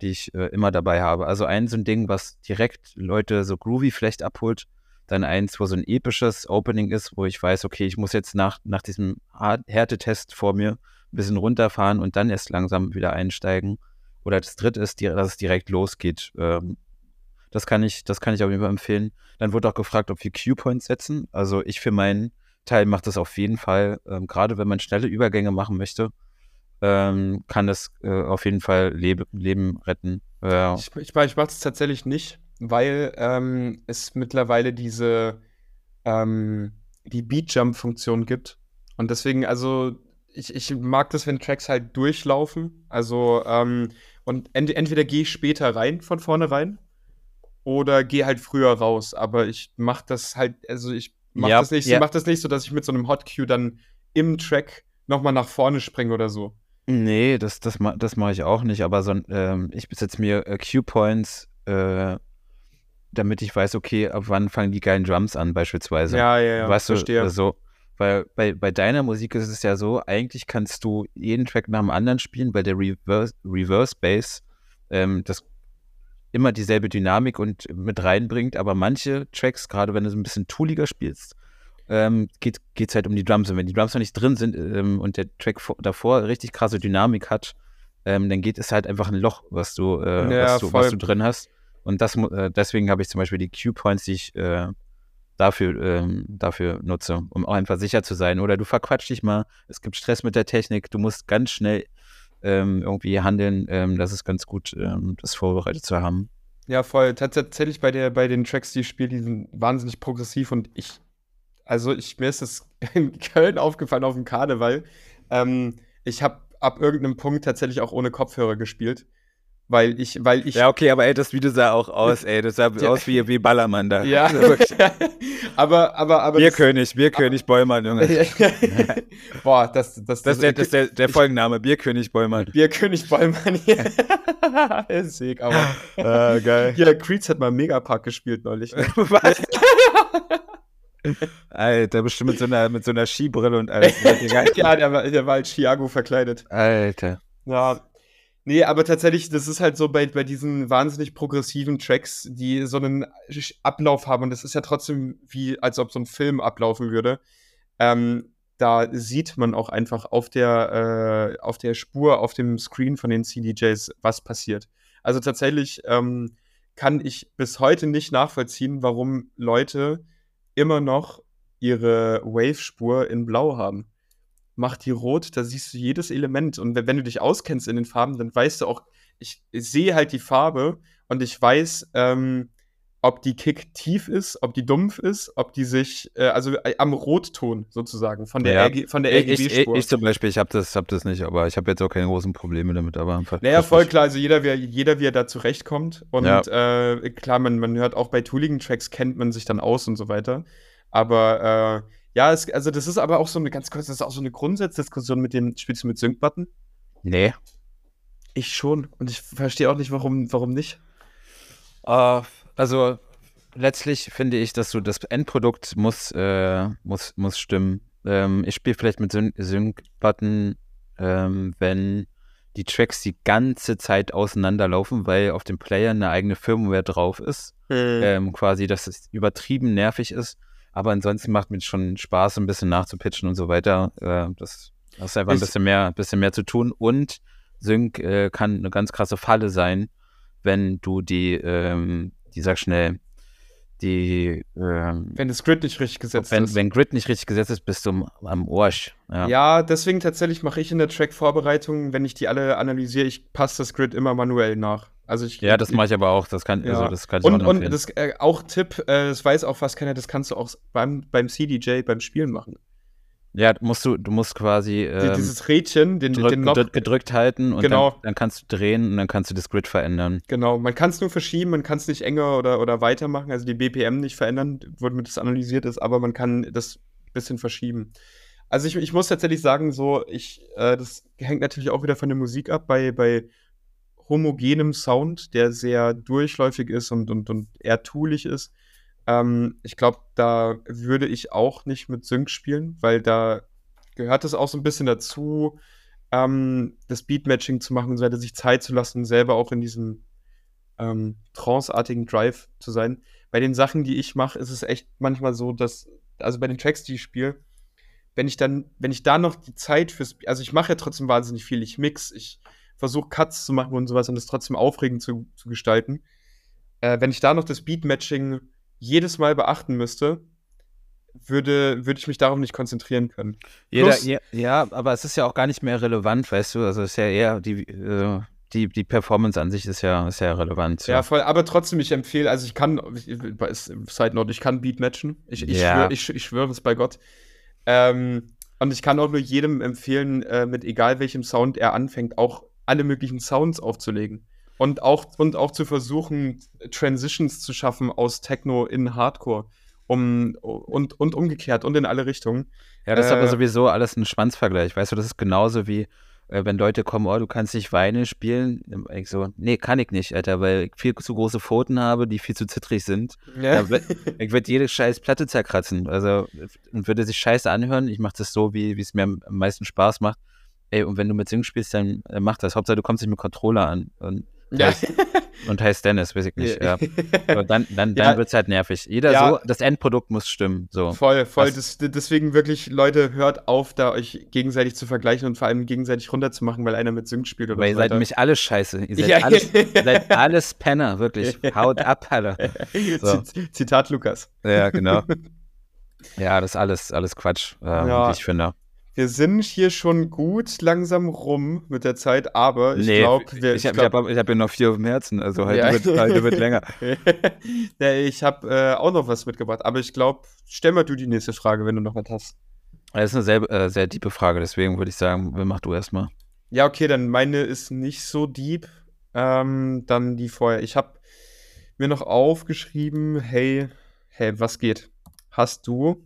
die ich äh, immer dabei habe. Also ein so ein Ding, was direkt Leute so groovy vielleicht abholt. Dann eins, wo so ein episches Opening ist, wo ich weiß, okay, ich muss jetzt nach, nach diesem Härtetest vor mir ein bisschen runterfahren und dann erst langsam wieder einsteigen. Oder das dritte ist, dass es direkt losgeht. Ähm, das kann ich, das kann ich auf jeden Fall empfehlen. Dann wurde auch gefragt, ob wir Q-Points setzen. Also ich für meinen Teil mache das auf jeden Fall. Ähm, gerade wenn man schnelle Übergänge machen möchte, ähm, kann das äh, auf jeden Fall Lebe, Leben retten. Äh, Ich, ich, ich mache das tatsächlich nicht. Weil ähm, es mittlerweile diese ähm, die Beat-Jump-Funktion gibt. Und deswegen, also ich, ich mag das, wenn Tracks halt durchlaufen. Also, ähm, und ent entweder gehe ich später rein von vornherein oder gehe halt früher raus. Aber ich mache das halt, also ich mache Ja, das, nicht, ja. mach das nicht so, dass ich mit so einem Hot Cue dann im Track nochmal nach vorne springe oder so. Nee, das, das, das mache ich auch nicht, aber so, ähm, ich setze mir äh, Cue-Points, äh, damit ich weiß, okay, ab wann fangen die geilen Drums an, beispielsweise. Ja, ja, ja. weißt verstehe. du, so. Weil bei, bei deiner Musik ist es ja so, eigentlich kannst du jeden Track nach dem anderen spielen, weil der Reverse, Reverse Bass ähm, das immer dieselbe Dynamik und mit reinbringt, aber manche Tracks, gerade wenn du so ein bisschen tooliger spielst, ähm, geht es halt um die Drums. Und wenn die Drums noch nicht drin sind ähm, und der Track vor, davor richtig krasse Dynamik hat, ähm, dann geht es halt einfach ein Loch, was du, äh, Ja, was, du was du drin hast. Und das, äh, deswegen habe ich zum Beispiel die Cue-Points, die ich äh, dafür, ähm, dafür nutze, um auch einfach sicher zu sein. Oder du verquatsch dich mal, es gibt Stress mit der Technik, du musst ganz schnell ähm, irgendwie handeln. Ähm, das ist ganz gut, ähm, das vorbereitet zu haben. Ja, voll. Tats- Tatsächlich bei, der, bei den Tracks, die ich spiele, die sind wahnsinnig progressiv und ich, also ich, mir ist das [LAUGHS] in Köln aufgefallen auf dem Karneval. Ähm, ich habe ab irgendeinem Punkt tatsächlich auch ohne Kopfhörer gespielt, weil ich, weil ich, Ja, okay, aber ey, das Video sah auch aus, ey. Das sah Ja. aus wie, wie Ballermann da. ja, Also wirklich. [LAUGHS] aber, aber, aber, Bierkönig, Bierkönig Bäumann, Junge. [LAUGHS] boah, das, das, Das ist der, das ist der, der Folgenname, Bierkönig Bäumann. Bierkönig Bäumann hier. [LAUGHS] Sick, aber. Ah, geil. Hier, Creeds hat mal Megapark gespielt neulich. Ne? Was? Alter, bestimmt mit so einer, mit so einer Skibrille und alles. ja, der war, der war als Chiago verkleidet. Alter. Ja. Nee, aber tatsächlich, das ist halt so bei, bei diesen wahnsinnig progressiven Tracks, die so einen Ablauf haben und das ist ja trotzdem wie, als ob so ein Film ablaufen würde. Ähm, da sieht man auch einfach auf der, äh, auf der Spur, auf dem Screen von den CDJs, was passiert. Also tatsächlich ähm, kann ich bis heute nicht nachvollziehen, warum Leute immer noch ihre Wave-Spur in Blau haben mach die rot, da siehst du jedes Element. Und wenn, wenn du dich auskennst in den Farben, dann weißt du auch, ich, ich sehe halt die Farbe und ich weiß, ähm, ob die Kick tief ist, ob die dumpf ist, ob die sich, äh, also äh, am Rotton sozusagen, von der, Ja. RG, von der Ich, ich, RGB-Spur. ich zum Beispiel, ich habe das, hab das nicht, aber ich habe jetzt auch keine großen Probleme damit. Aber einfach, Naja, voll klar, also jeder, wie, er- jeder, wie er da zurechtkommt. Und Ja. äh, klar, man, man hört auch bei tooligen Tracks, kennt man sich dann aus und so weiter. Aber äh, ja, es, also das ist aber auch so eine ganz kurz, das ist auch so eine Grundsatzdiskussion mit dem, spielst du mit Sync-Button? Nee. Ich schon. Und ich verstehe auch nicht, warum, warum nicht. Äh, also letztlich finde ich, dass du das Endprodukt muss, äh, muss, muss stimmen. Ähm, ich spiele vielleicht mit Syn- Sync-Button, ähm, wenn die Tracks die ganze Zeit auseinanderlaufen, weil auf dem Player eine eigene Firmware drauf ist. Ähm, quasi, dass es übertrieben nervig ist. Aber ansonsten macht mir schon Spaß, ein bisschen nachzupitchen und so weiter. Äh, das, ist einfach ein bisschen mehr, bisschen mehr zu tun. Und Sync äh, kann eine ganz krasse Falle sein, wenn du die, ähm, die sag schnell, die, ähm, Wenn das Grid nicht richtig gesetzt wenn, ist. wenn Grid nicht richtig gesetzt ist, bist du am, am Arsch. Ja. ja. deswegen tatsächlich mache ich in der Track-Vorbereitung, wenn ich die alle analysiere, ich passe das Grid immer manuell nach. Also ich, Ja, das mache ich aber auch. Das kann, Ja. also das kann ich auch Und, noch und das äh, auch Tipp, äh, das weiß auch fast keiner, das kannst du auch beim, beim CDJ, beim Spielen machen. Ja, musst du, du musst quasi ähm, dieses Rädchen, den, drück, den Knob, gedrückt, halten und Genau. dann, dann kannst du drehen und dann kannst du das Grid verändern. genau, man kann es nur verschieben, man kann es nicht enger oder, oder weitermachen, also die BPM nicht verändern, womit das analysiert ist, aber man kann das ein bisschen verschieben. Also ich, ich muss tatsächlich sagen, so, ich, äh, das hängt natürlich auch wieder von der Musik ab, bei, bei homogenem Sound, der sehr durchläufig ist und, und, und eher toolig ist. Ähm, ich glaube, da würde ich auch nicht mit Sync spielen, weil da gehört es auch so ein bisschen dazu, ähm, das Beatmatching zu machen und so weiter, sich Zeit zu lassen, selber auch in diesem ähm, tranceartigen Drive zu sein. Bei den Sachen, die ich mache, ist es echt manchmal so, dass, also bei den Tracks, die ich spiele, wenn ich dann, wenn ich da noch die Zeit fürs, also ich mache ja trotzdem wahnsinnig viel, ich mix, ich versuche Cuts zu machen und sowas und es trotzdem aufregend zu, zu gestalten. Äh, wenn ich da noch das Beatmatching jedes Mal beachten müsste, würde, würde ich mich darauf nicht konzentrieren können. Jeder, Plus- ja, ja, aber es ist ja auch gar nicht mehr relevant, weißt du? Also es ist ja eher die, äh, die, die Performance an sich ist ja, ist ja relevant. Ja, voll, aber trotzdem, ich empfehle, also ich kann, ich, Side Note, ich kann Beat matchen. Ich, ich, Ja. schwöre, ich, ich schwöre es bei Gott. Ähm, und ich kann auch nur jedem empfehlen, äh, mit egal welchem Sound er anfängt, auch alle möglichen Sounds aufzulegen. Und auch, und auch zu versuchen, Transitions zu schaffen aus Techno in Hardcore. Um, und, und umgekehrt und in alle Richtungen. Ja, das ist aber Äh, sowieso alles ein Schwanzvergleich. Weißt du, das ist genauso wie, äh, wenn Leute kommen, oh, du kannst nicht Weine spielen. Ich so, nee, kann ich nicht, Alter, weil ich viel zu große Pfoten habe, die viel zu zittrig sind. Ja, we- ich würde jede scheiß Platte zerkratzen. Also, und würde sich scheiße anhören. Ich mache das so, wie es mir am meisten Spaß macht. Ey, und wenn du mit Singen spielst, dann äh, mach das. Hauptsache, du kommst nicht mit Controller an. Und, ja. [LAUGHS] und heißt Dennis, weiß ich nicht. Ja. Aber dann dann, [LAUGHS] dann Ja. wird es halt nervig. Jeder Ja. so, das Endprodukt muss stimmen. So. Voll, voll. Das- deswegen wirklich, Leute, hört auf, da euch gegenseitig zu vergleichen und vor allem gegenseitig runterzumachen, weil einer mit Sync spielt oder Weil ihr seid nämlich alle scheiße. Ihr seid, Ja. alles, [LAUGHS] ihr seid alles Penner, wirklich. Haut ab, Alter. So. Zit- Zitat Lukas. Ja, genau. Ja, das ist alles, alles Quatsch, äh, Ja. wie ich finde. Wir sind hier schon gut langsam rum mit der Zeit, aber ich glaube, wir. ich habe glaub- hab, hab ja noch vier auf dem Herzen, also heute, Ja. wird, heute wird länger. [LAUGHS] ja, ich habe äh, auch noch was mitgebracht, aber ich glaube, stell mal du die nächste Frage, wenn du noch was hast. Das ist eine sehr, äh, sehr tiefe Frage, deswegen würde ich sagen, mach du erstmal. Ja, okay, dann meine ist nicht so deep. Ähm, dann die vorher. Ich habe mir noch aufgeschrieben, hey, hey, was geht? Hast du,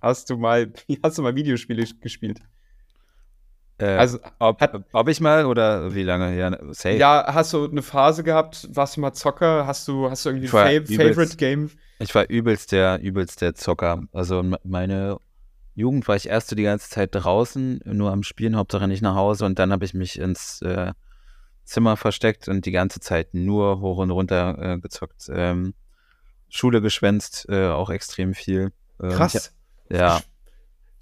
hast du mal, [LAUGHS] hast du mal Videospiele gespielt? Äh, Also, ob, hat- ob ich mal oder wie lange? Ja, safe. ja, hast du eine Phase gehabt, warst du mal Zocker? Hast du, hast du irgendwie ein übelst- Favorite Game? Ich war übelst der, übelst der Zocker. Also me- meine Jugend war ich erst so die ganze Zeit draußen, nur am Spielen, Hauptsache nicht nach Hause. Und dann habe ich mich ins äh, Zimmer versteckt und die ganze Zeit nur hoch und runter äh, gezockt. Ähm, Schule geschwänzt, äh, auch extrem viel. Ähm, Krass. Ja,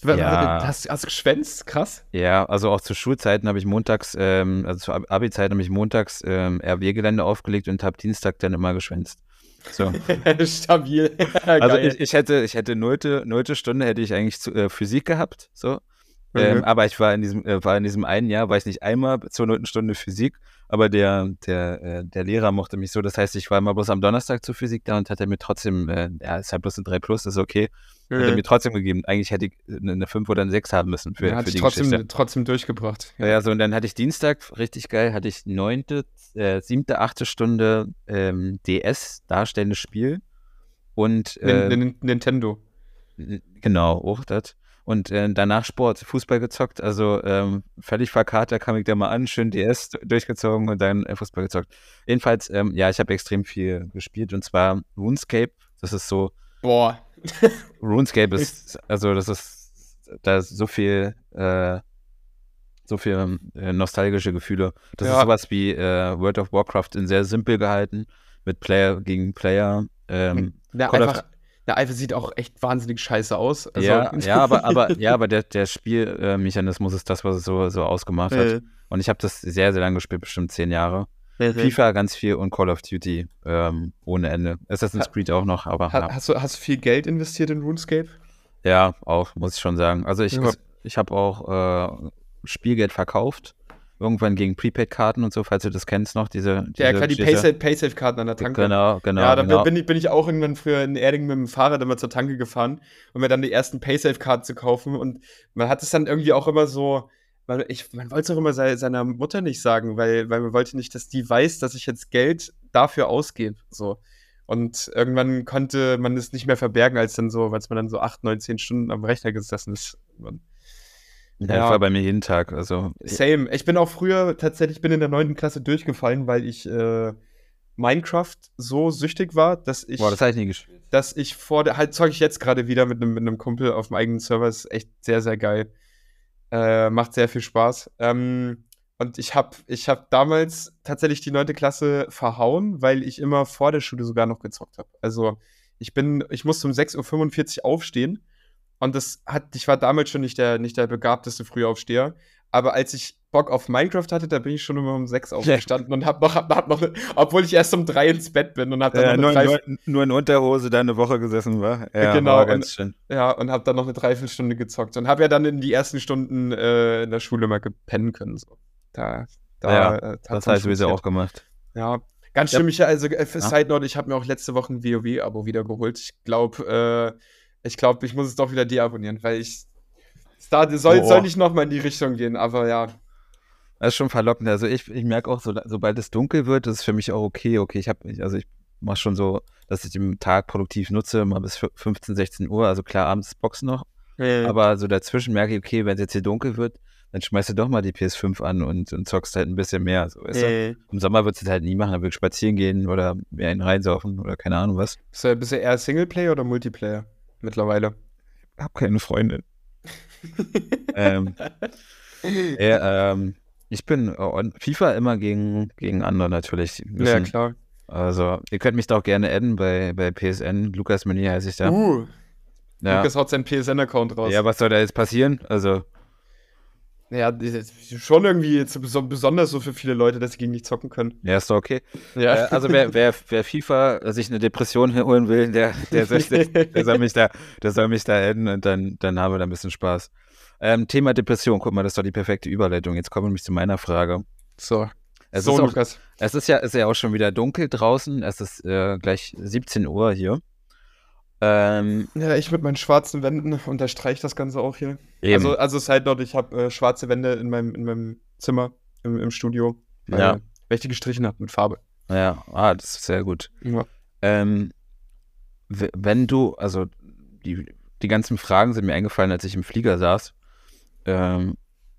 Ja. Hast, hast du geschwänzt? Krass. ja, also auch zu Schulzeiten habe ich montags, ähm, also zu Ab- Abi-Zeiten habe ich montags ähm, RW-Gelände aufgelegt und habe Dienstag dann immer geschwänzt. So. [LAUGHS] Stabil. [LAUGHS] Also ich, ich hätte, ich hätte nullte, nullte Stunde hätte ich eigentlich zu, äh, Physik gehabt, so. Ähm, Mhm. aber ich war in diesem, äh, war in diesem einen Jahr, war ich nicht einmal zur nullten Stunde Physik, aber der, der, äh, der Lehrer mochte mich so. Das heißt, ich war immer bloß am Donnerstag zur Physik da und hat er mir trotzdem, äh, ja, ist halt bloß eine 3 plus, ist okay. Hat er Mhm. mir trotzdem gegeben. Eigentlich hätte ich eine eine 5 oder eine 6 haben müssen für, Ja, für die trotzdem, Geschichte. trotzdem durchgebracht. Ja, ja, so und dann hatte ich Dienstag, richtig geil, hatte ich neunte, äh, siebte, achte Stunde ähm, DS, darstellendes Spiel. Und äh, Nin- Nintendo. Genau, auch das. Und äh, danach Sport, Fußball gezockt, also ähm, völlig verkatert kam ich da mal an, schön DS durchgezogen und dann äh, Fußball gezockt. Jedenfalls, ähm, ja, ich habe extrem viel gespielt und zwar RuneScape. Das ist so, Boah. RuneScape ist, also das ist, da ist so viel, äh, so viel äh, nostalgische Gefühle. Das Ja. ist sowas wie äh, World of Warcraft in sehr simpel gehalten, mit Player gegen Player. Ähm, of- einfach, der einfach sieht auch echt wahnsinnig scheiße aus. Also, ja, [LAUGHS] ja, aber, aber, ja, aber der, der Spielmechanismus ist das, was es so, so ausgemacht hat. Äh, Und ich habe das sehr, sehr lange gespielt, bestimmt zehn Jahre. FIFA ganz viel und Call of Duty ähm, ohne Ende. Assassin's Ha- Creed auch noch, aber ha, ja. hast, du, hast du viel Geld investiert in RuneScape? ja, auch, muss ich schon sagen. Also ich, Ja. ich habe auch äh, Spielgeld verkauft. Irgendwann gegen Prepaid-Karten und so, falls du das kennst noch, diese, diese Ja, klar, die Paysafe-Karten an der Tanke. Genau, genau. ja, da genau. bin, ich, bin ich auch irgendwann früher in Erding mit dem Fahrrad immer zur Tanke gefahren, um mir dann die ersten Paysafe-Karten zu kaufen. Und man hat es dann irgendwie auch immer so, man, ich, man wollte es auch immer sei, seiner Mutter nicht sagen, weil, weil man wollte nicht, dass die weiß, dass ich jetzt Geld dafür ausgebe. So. Und irgendwann konnte man es nicht mehr verbergen, als dann so, als man dann so acht, neun, zehn Stunden am Rechner gesessen ist. Man, ja, ja. Das war bei mir jeden Tag. Also, Same. Ich bin auch früher tatsächlich bin in der neunten Klasse durchgefallen, weil ich äh, Minecraft so süchtig war, dass ich, boah, das habe ich nie gespielt. dass ich vor der, halt zocke ich jetzt gerade wieder mit einem mit einem Kumpel auf dem eigenen Server, ist echt sehr, sehr geil. Äh, macht sehr viel Spaß. Ähm, und ich habe ich hab damals tatsächlich die neunte Klasse verhauen, weil ich immer vor der Schule sogar noch gezockt habe. Also ich bin, ich musste um 6.45 Uhr aufstehen und das hat, ich war damals schon nicht der, nicht der begabteste Frühaufsteher. Aber als ich Bock auf Minecraft hatte, da bin ich schon immer um 6 aufgestanden und hab noch, hab, hab noch, obwohl ich erst um 3 ins Bett bin und hab dann Ja, noch nur, eine drei, nur, nur in Unterhose da eine Woche gesessen war. Ja, Genau, war ganz und- schön. ja, und hab dann noch eine Dreiviertelstunde gezockt und hab ja dann in die ersten Stunden äh, in der Schule mal gepennen können. So. Da, Da, Ja, äh, Das heißt, wir funktioniert. auch gemacht. Ja, ganz Ja. schlimm. Ich, also äh, für Ja. Side Note, ich habe mir auch letzte Woche ein WoW-Abo wiedergeholt. Ich glaube, äh, ich glaube, ich muss es doch wieder deabonnieren, weil ich da soll, Boah. soll nicht nochmal in die Richtung gehen, aber ja. Das ist schon verlockend. Also ich, ich merke auch, so, sobald es dunkel wird, ist es für mich auch okay. Okay, ich habe, also ich mache schon so, dass ich den Tag produktiv nutze, mal bis 15, 16 Uhr. Also klar, abends ist Boxen noch. Aber so dazwischen merke ich, okay, wenn es jetzt hier dunkel wird, dann schmeißt du doch mal die PS5 an und, und zockst halt ein bisschen mehr. So, äh, Im Sommer würdest du es halt nie machen, dann würde ich spazieren gehen oder mehr in reinsaufen oder keine Ahnung was. bist, du, bist du eher Singleplayer oder Multiplayer mittlerweile? Hab keine Freundin. Ähm, [LAUGHS] ja, ähm, ich bin äh, on- FIFA immer gegen, gegen andere natürlich. Ja, klar. Also, ihr könnt mich da auch gerne adden bei, bei PSN. Lukas Meunier heiße ich da. Uh, ja. Lukas haut seinen PSN-Account raus. ja, was soll da jetzt passieren? Also, Ja, das ist schon irgendwie besonders so für viele Leute, dass sie gegen dich zocken können. ja, ist doch okay. Ja. Äh, also, wer, wer, wer FIFA sich eine Depression holen will, der, der, soll, der, soll mich da, der soll mich da adden und dann, dann haben wir da ein bisschen Spaß. Ähm, Thema Depression, guck mal, das ist doch die perfekte Überleitung. Jetzt kommen wir nämlich zu meiner Frage. so. Es so, ist auch, Lukas. Es ist ja, ist ja auch schon wieder dunkel draußen. Es ist äh, gleich 17 Uhr hier. Ähm, Ja, ich mit meinen schwarzen Wänden unterstreiche das Ganze auch hier. eben. Also, also Side Note, ich habe äh, schwarze Wände in meinem, in meinem Zimmer, im, im Studio. Weil, Ja. weil ich die gestrichen habe mit Farbe. ja, ah, das ist sehr gut. Ja. Ähm, wenn du, also die, die ganzen Fragen sind mir eingefallen, als ich im Flieger saß. Ähm,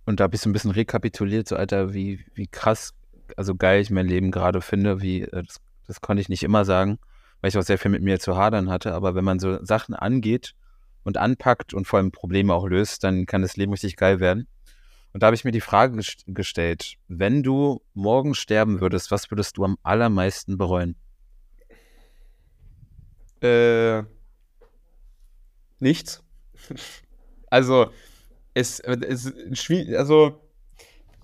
und da habe ich so ein bisschen rekapituliert, so Alter, wie, wie krass, also geil ich mein Leben gerade finde, wie, äh, das, das konnte ich nicht immer sagen, weil ich auch sehr viel mit mir zu hadern hatte, aber wenn man so Sachen angeht und anpackt und vor allem Probleme auch löst, dann kann das Leben richtig geil werden. Und da habe ich mir die Frage gest- gestellt, wenn du morgen sterben würdest, was würdest du am allermeisten bereuen? Äh, nichts. [LAUGHS] Also, es, es also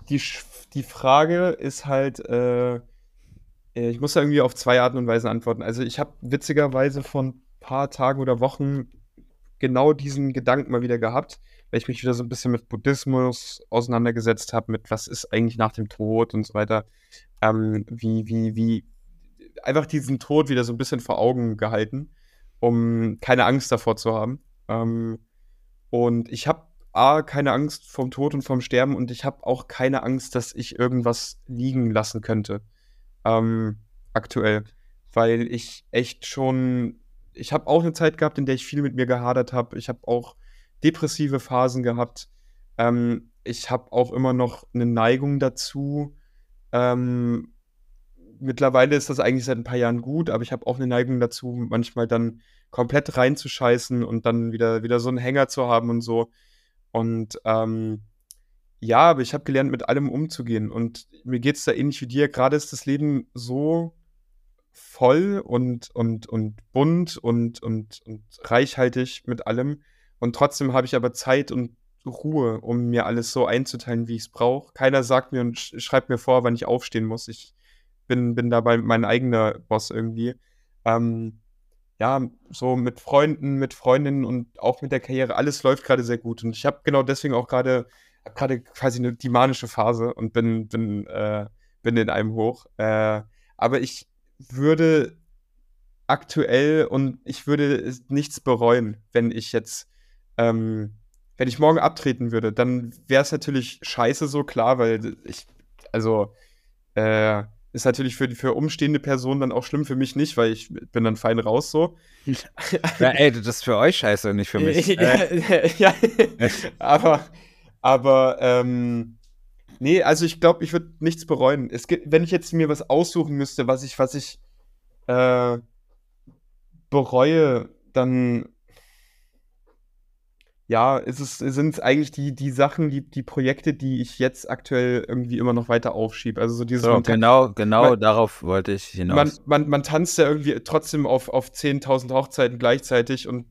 die, die Frage ist halt, äh, ich muss da irgendwie auf zwei Arten und Weisen antworten. Also, ich habe witzigerweise vor ein paar Tagen oder Wochen genau diesen Gedanken mal wieder gehabt, weil ich mich wieder so ein bisschen mit Buddhismus auseinandergesetzt habe, mit was ist eigentlich nach dem Tod und so weiter. Ähm, wie, wie, wie, einfach diesen Tod wieder so ein bisschen vor Augen gehalten, um keine Angst davor zu haben. Ähm, und ich habe A, keine Angst vom Tod und vom Sterben und ich habe auch keine Angst, dass ich irgendwas liegen lassen könnte. Ähm, aktuell. Weil ich echt schon, ich habe auch eine Zeit gehabt, in der ich viel mit mir gehadert habe. Ich habe auch depressive Phasen gehabt. Ähm, ich habe auch immer noch eine Neigung dazu. Ähm, mittlerweile ist das eigentlich seit ein paar Jahren gut, aber ich habe auch eine Neigung dazu, manchmal dann komplett reinzuscheißen und dann wieder, wieder so einen Hänger zu haben und so. Und ähm, ja, aber ich habe gelernt, mit allem umzugehen. Und mir geht es da ähnlich wie dir. Gerade ist das Leben so voll und, und, und bunt und, und, und reichhaltig mit allem. Und trotzdem habe ich aber Zeit und Ruhe, um mir alles so einzuteilen, wie ich es brauche. Keiner sagt mir und sch schreibt mir vor, wann ich aufstehen muss. Ich bin, bin dabei mein eigener Boss irgendwie. Ähm, ja, so mit Freunden, mit Freundinnen und auch mit der Karriere, alles läuft gerade sehr gut. Und ich habe genau deswegen auch gerade hab gerade quasi eine, die manische Phase und bin, bin, äh, bin in einem hoch. Äh, aber ich würde aktuell und ich würde nichts bereuen, wenn ich jetzt, ähm, wenn ich morgen abtreten würde, dann wäre es natürlich scheiße so klar, weil ich, also, äh, ist natürlich für, die- für umstehende Personen dann auch schlimm, für mich nicht, weil ich bin dann fein raus so. [LAUGHS] Ja, ey, das ist für euch scheiße, nicht für mich. Äh, [LAUGHS] ja, ja. aber, aber, ähm, nee, also ich glaube, ich würde nichts bereuen. Es gibt, wenn ich jetzt mir was aussuchen müsste, was ich, was ich äh, bereue, dann ja, ist es, sind es eigentlich die, die Sachen, die, die Projekte, die ich jetzt aktuell irgendwie immer noch weiter aufschiebe. Also so dieses so, genau, genau man- darauf wollte ich hinaus. man, man, man tanzt ja irgendwie trotzdem auf, auf 10.000 Hochzeiten gleichzeitig und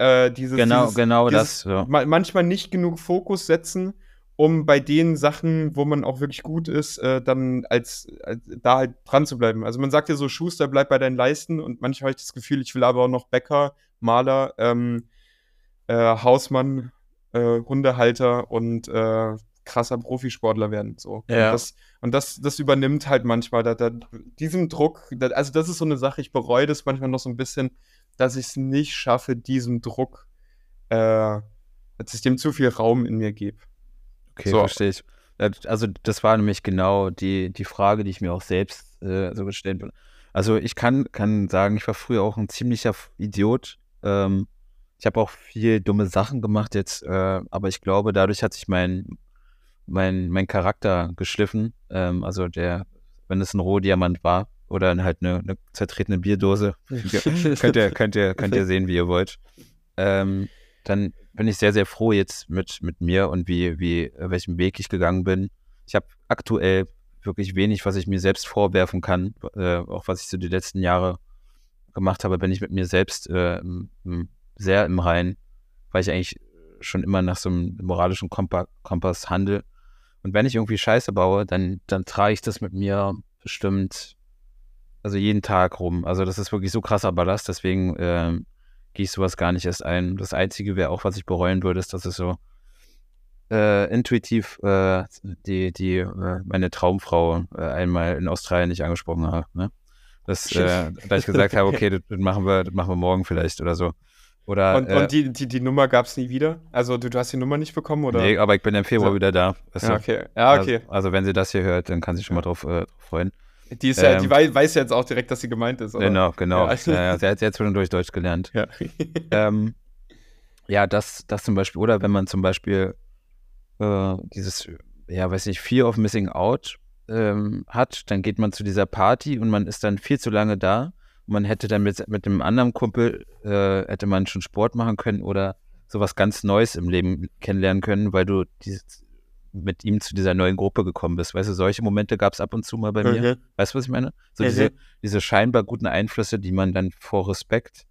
äh, dieses, genau, dieses, genau dieses, das. So. ma manchmal nicht genug Fokus setzen, um bei den Sachen, wo man auch wirklich gut ist, äh, dann als, als da halt dran zu bleiben. Also man sagt ja so, Schuster, bleib bei deinen Leisten und manchmal habe ich das Gefühl, ich will aber auch noch Bäcker, Maler, ähm, äh, Hausmann, äh, Hundehalter und äh, krasser Profisportler werden. So. Ja. Und, das, und das, das übernimmt halt manchmal da, da, diesen Druck. Da, also das ist so eine Sache, ich bereue das manchmal noch so ein bisschen, dass ich es nicht schaffe, diesem Druck, äh, dass ich dem zu viel Raum in mir gebe. Okay, So. verstehe ich. Also das war nämlich genau die, die Frage, die ich mir auch selbst äh, so gestellt habe. Also ich kann, kann sagen, ich war früher auch ein ziemlicher Idiot. Ähm, ich habe auch viel dumme Sachen gemacht jetzt, äh, aber ich glaube, dadurch hat sich mein, mein, mein Charakter geschliffen. Ähm, also der, wenn es ein Rohdiamant war oder halt eine, eine zertretene Bierdose, [LAUGHS] könnt ihr, könnt ihr, könnt ihr sehen, wie ihr wollt. Ähm, dann bin ich sehr, sehr froh jetzt mit, mit mir und wie, wie, äh, welchen Weg ich gegangen bin. Ich habe aktuell wirklich wenig, was ich mir selbst vorwerfen kann, äh, auch was ich so die letzten Jahre gemacht habe, bin ich mit mir selbst äh, sehr im Reinen, weil ich eigentlich schon immer nach so einem moralischen Kompa Kompass handle. Und wenn ich irgendwie Scheiße baue, dann, dann trage ich das mit mir bestimmt, also jeden Tag rum. Also das ist wirklich so krasser Ballast, deswegen ähm, gehe ich sowas gar nicht erst ein. Das Einzige wäre auch, was ich bereuen würde, ist, dass es so äh, intuitiv äh, die, die, äh, meine Traumfrau äh, einmal in Australien nicht angesprochen habe. Ne? Das, äh, da ich gesagt habe, okay, [LAUGHS] das, das machen wir, das machen wir morgen vielleicht oder so. Oder, Und, äh, und die, die, die Nummer gab es nie wieder? Also du, du hast die Nummer nicht bekommen, oder? nee, aber ich bin im Februar So. wieder da. Weißt ja, okay. Ja, okay. Also, also wenn sie das hier hört, dann kann sie schon mal drauf, äh, drauf freuen. Die ist ja, ähm, die wei weiß jetzt auch direkt, dass sie gemeint ist. Oder? Genau, genau. Ja. Ja. Ja, sie hat jetzt zwischendurch Deutsch gelernt. Ja. [LAUGHS] ähm, ja, das, das zum Beispiel, oder wenn man zum Beispiel äh, dieses, ja, weiß nicht, Fear of Missing Out ähm, hat, dann geht man zu dieser Party und man ist dann viel zu lange da. Und man hätte dann mit, mit einem anderen Kumpel, äh, hätte man schon Sport machen können oder sowas ganz Neues im Leben kennenlernen können, weil du dieses, mit ihm zu dieser neuen Gruppe gekommen bist. Weißt du, solche Momente gab es ab und zu mal bei mir. Mhm. Weißt du, was ich meine? So Mhm. diese, diese scheinbar guten Einflüsse, die man dann vor Respekt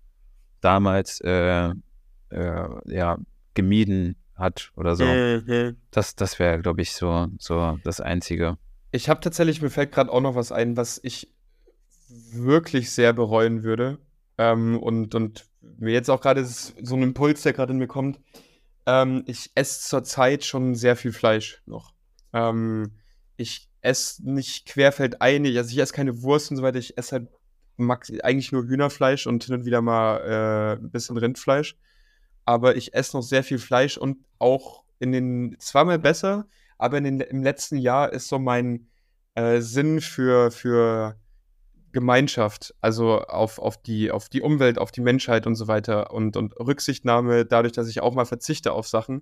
damals äh, äh, ja, gemieden hat oder so. Mhm. Das, das wäre, glaube ich, so, so das Einzige. Ich habe tatsächlich, mir fällt gerade auch noch was ein, was ich wirklich sehr bereuen würde. Ähm, und, und mir jetzt auch gerade ist so ein Impuls, der gerade in mir kommt. Ähm, ich esse zurzeit schon sehr viel Fleisch noch. Ähm, ich esse nicht querfeldeinig, also ich esse keine Wurst und so weiter. Ich esse halt eigentlich nur Hühnerfleisch und hin und wieder mal äh, ein bisschen Rindfleisch. Aber ich esse noch sehr viel Fleisch und auch in den, zweimal besser, aber in den, im letzten Jahr ist so mein äh, Sinn für, für Gemeinschaft, also auf, auf, die, auf die Umwelt, auf die Menschheit und so weiter und, und Rücksichtnahme, dadurch, dass ich auch mal verzichte auf Sachen,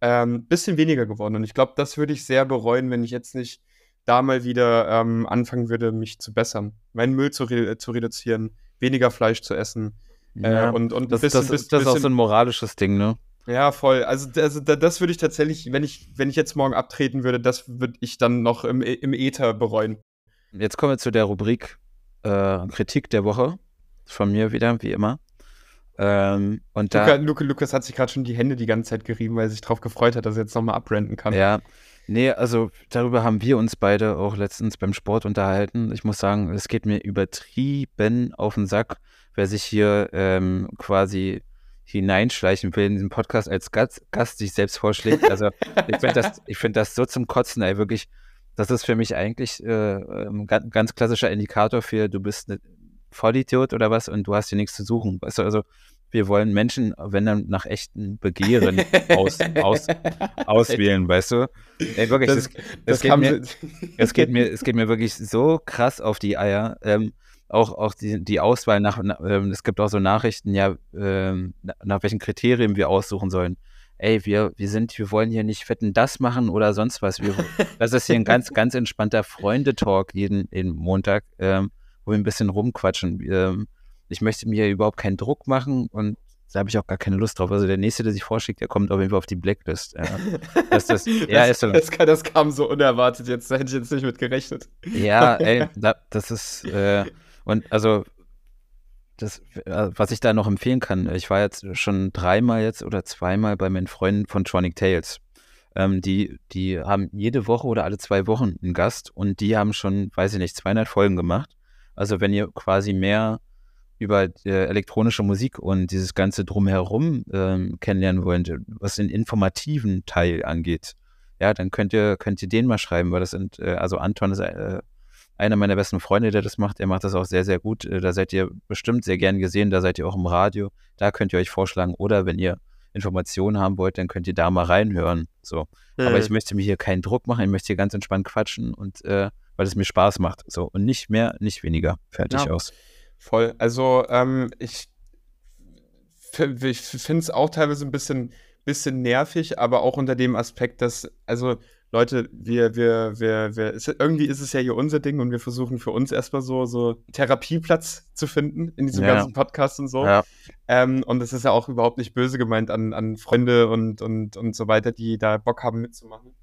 ähm, bisschen weniger geworden. Und ich glaube, das würde ich sehr bereuen, wenn ich jetzt nicht da mal wieder ähm, anfangen würde, mich zu bessern, meinen Müll zu, re zu reduzieren, weniger Fleisch zu essen. Ja, äh, und, und das, bisschen, das, bis- das ist auch bisschen- so ein moralisches Ding, ne? ja, voll. Also, also da- das würde ich tatsächlich, wenn ich, wenn ich jetzt morgen abtreten würde, das würde ich dann noch im, im Äther bereuen. Jetzt kommen wir zu der Rubrik äh, Kritik der Woche. Von mir wieder, wie immer. Ähm, und da. Luca, Luca, Lukas hat sich gerade schon die Hände die ganze Zeit gerieben, weil er sich darauf gefreut hat, dass er jetzt nochmal abrenten kann. Ja, nee, also darüber haben wir uns beide auch letztens beim Sport unterhalten. Ich muss sagen, es geht mir übertrieben auf den Sack, wer sich hier ähm, quasi hineinschleichen will in diesen Podcast als Gast, Gast sich selbst vorschlägt. Also ich finde das, ich find das so zum Kotzen, ey, wirklich. Das ist für mich eigentlich äh, ein ganz, ganz klassischer Indikator für, du bist ein Vollidiot oder was und du hast hier nichts zu suchen. Weißt du, also wir wollen Menschen, wenn dann nach echten Begehren [LAUGHS] aus, aus, auswählen, weißt du? Ey, wirklich, Das, das, das geht mir- [LAUGHS] es geht mir, es geht mir wirklich so krass auf die Eier. Ähm, auch, auch die, die Auswahl nach, na, ähm, es gibt auch so Nachrichten, ja, ähm, na- nach welchen Kriterien wir aussuchen sollen. Ey, wir, wir sind, wir wollen hier nicht fetten das machen oder sonst was. Wir, das ist hier ein ganz, [LAUGHS] ganz entspannter Freundetalk jeden, jeden Montag, ähm, wo wir ein bisschen rumquatschen. Ähm, ich möchte mir überhaupt keinen Druck machen und da habe ich auch gar keine Lust drauf. Also der nächste, der sich vorschlägt, der kommt auf jeden Fall auf die Blacklist. Ja. Das, [LAUGHS] das, ja, so. das, das kam so unerwartet jetzt, da hätte ich jetzt nicht mit gerechnet. Ja, ey, [LAUGHS] da, das ist, äh, und also, das, äh, was ich da noch empfehlen kann, ich war jetzt schon dreimal jetzt oder zweimal bei meinen Freunden von Tronic Tales. Ähm, die, die haben jede Woche oder alle zwei Wochen einen Gast und die haben schon, weiß ich nicht, 200 Folgen gemacht. Also, wenn ihr quasi mehr über äh, elektronische Musik und dieses ganze Drumherum ähm, kennenlernen wollt, was den informativen Teil angeht, ja, dann könnt ihr, könnt ihr den mal schreiben, weil das sind, äh, also Anton ist äh, einer meiner besten Freunde, der das macht. Er macht das auch sehr, sehr gut. Äh, da seid ihr bestimmt sehr gern gesehen. Da seid ihr auch im Radio. Da könnt ihr euch vorschlagen. Oder wenn ihr Informationen haben wollt, dann könnt ihr da mal reinhören. So. Mhm. Aber ich möchte mir hier keinen Druck machen. Ich möchte hier ganz entspannt quatschen und äh, weil es mir Spaß macht. So. Und nicht mehr, nicht weniger. Fertig ja, aus. Voll. Also, ähm, ich, ich finde es auch teilweise ein bisschen, bisschen nervig, aber auch unter dem Aspekt, dass, also Leute, wir, wir, wir, wir, ist, irgendwie ist es ja hier unser Ding und wir versuchen für uns erstmal so, so Therapieplatz zu finden in diesem ja. ganzen Podcast und so. Ja. Ähm, und das ist ja auch überhaupt nicht böse gemeint an, an Freunde und, und, und so weiter, die da Bock haben mitzumachen.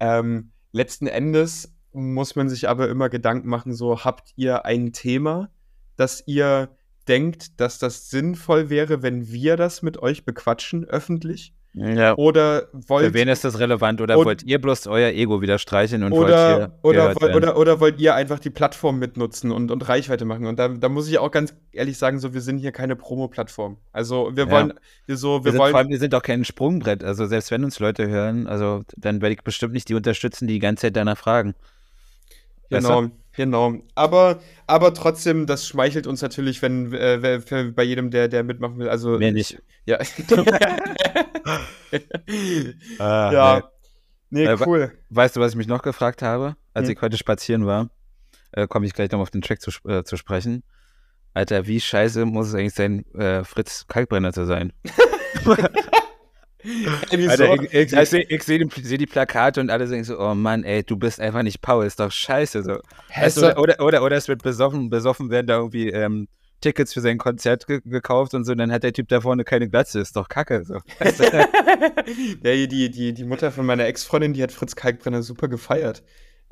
Ähm, letzten Endes muss man sich aber immer Gedanken machen, so habt ihr ein Thema, das ihr denkt, dass das sinnvoll wäre, wenn wir das mit euch bequatschen öffentlich? Ja. Oder wollt Für wen ist das relevant? Oder wollt ihr bloß euer Ego wieder streicheln und oder, wollt ihr oder, oder, oder wollt ihr einfach die Plattform mitnutzen und, und Reichweite machen? Und da, da muss ich auch ganz ehrlich sagen, so wir sind hier keine Promo-Plattform. Also wir ja. wollen wir so, wir, wir wollen. Vor allem, wir sind doch kein Sprungbrett. Also selbst wenn uns Leute hören, also dann werde ich bestimmt nicht die unterstützen, die die ganze Zeit danach fragen. Genau. Genau, aber, aber trotzdem, das schmeichelt uns natürlich, wenn äh, bei jedem, der, der mitmachen will. Also Mehr nicht. Ja. [LAUGHS] [LAUGHS] ah, ja. Nee, nee cool. We weißt du, was ich mich noch gefragt habe, als hm. ich heute spazieren war? Äh, Komme ich gleich noch auf den Track zu, äh, zu sprechen. Alter, wie scheiße muss es eigentlich sein, äh, Fritz Kalkbrenner zu sein? [LAUGHS] Alter, ich, ich, ich sehe seh seh die Plakate und alle sagen so, oh Mann, ey, du bist einfach nicht Paul, ist doch scheiße. So. Weißt du, oder, oder, oder es wird besoffen, besoffen werden da irgendwie ähm, Tickets für sein Konzert ge gekauft und so, und dann hat der Typ da vorne keine Glatze, ist doch kacke. So. [LAUGHS] ja, die, die, die Mutter von meiner Ex-Freundin, die hat Fritz Kalkbrenner super gefeiert.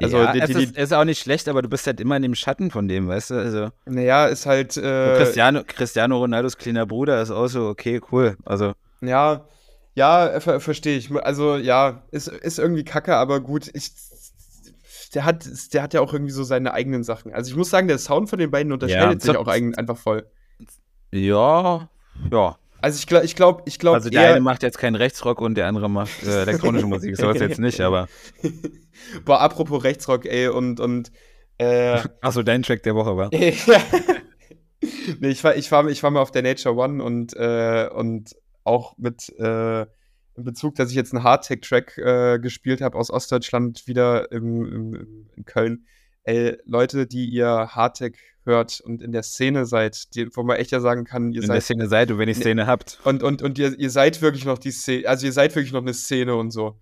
Also, ja, die, die, es ist, ist, auch nicht schlecht, aber du bist halt immer in dem Schatten von dem, weißt du? Also, naja, ist halt. Äh, Cristiano, Cristiano Ronaldos kleiner Bruder ist auch so, okay, cool. Also. Ja, ja, ver verstehe ich. Also ja, ist, ist irgendwie kacke, aber gut, ich, der, hat, der hat ja auch irgendwie so seine eigenen Sachen. Also ich muss sagen, der Sound von den beiden unterscheidet ja, sich auch einfach voll. Ja, ja. Also ich glaube, ich glaube, ich glaube. Also der eine macht jetzt keinen Rechtsrock und der andere macht äh, elektronische [LAUGHS] Musik. So ist jetzt nicht, aber. [LAUGHS] Boah, apropos Rechtsrock, ey, und, und äh, Achso, dein Track der Woche war. [LAUGHS] nee, ich war, ich war, ich war mal auf der Nature One und, äh, und auch mit äh, in Bezug, dass ich jetzt einen Hardtech-Track äh, gespielt habe aus Ostdeutschland wieder im, im, in Köln. Ey, Leute, die ihr Hardtech hört und in der Szene seid, die, wo man echt ja sagen kann, ihr in seid. In der Szene seid und wenn ihr Szene habt. Und, und, und ihr, ihr seid wirklich noch die Szene, also ihr seid wirklich noch eine Szene und so.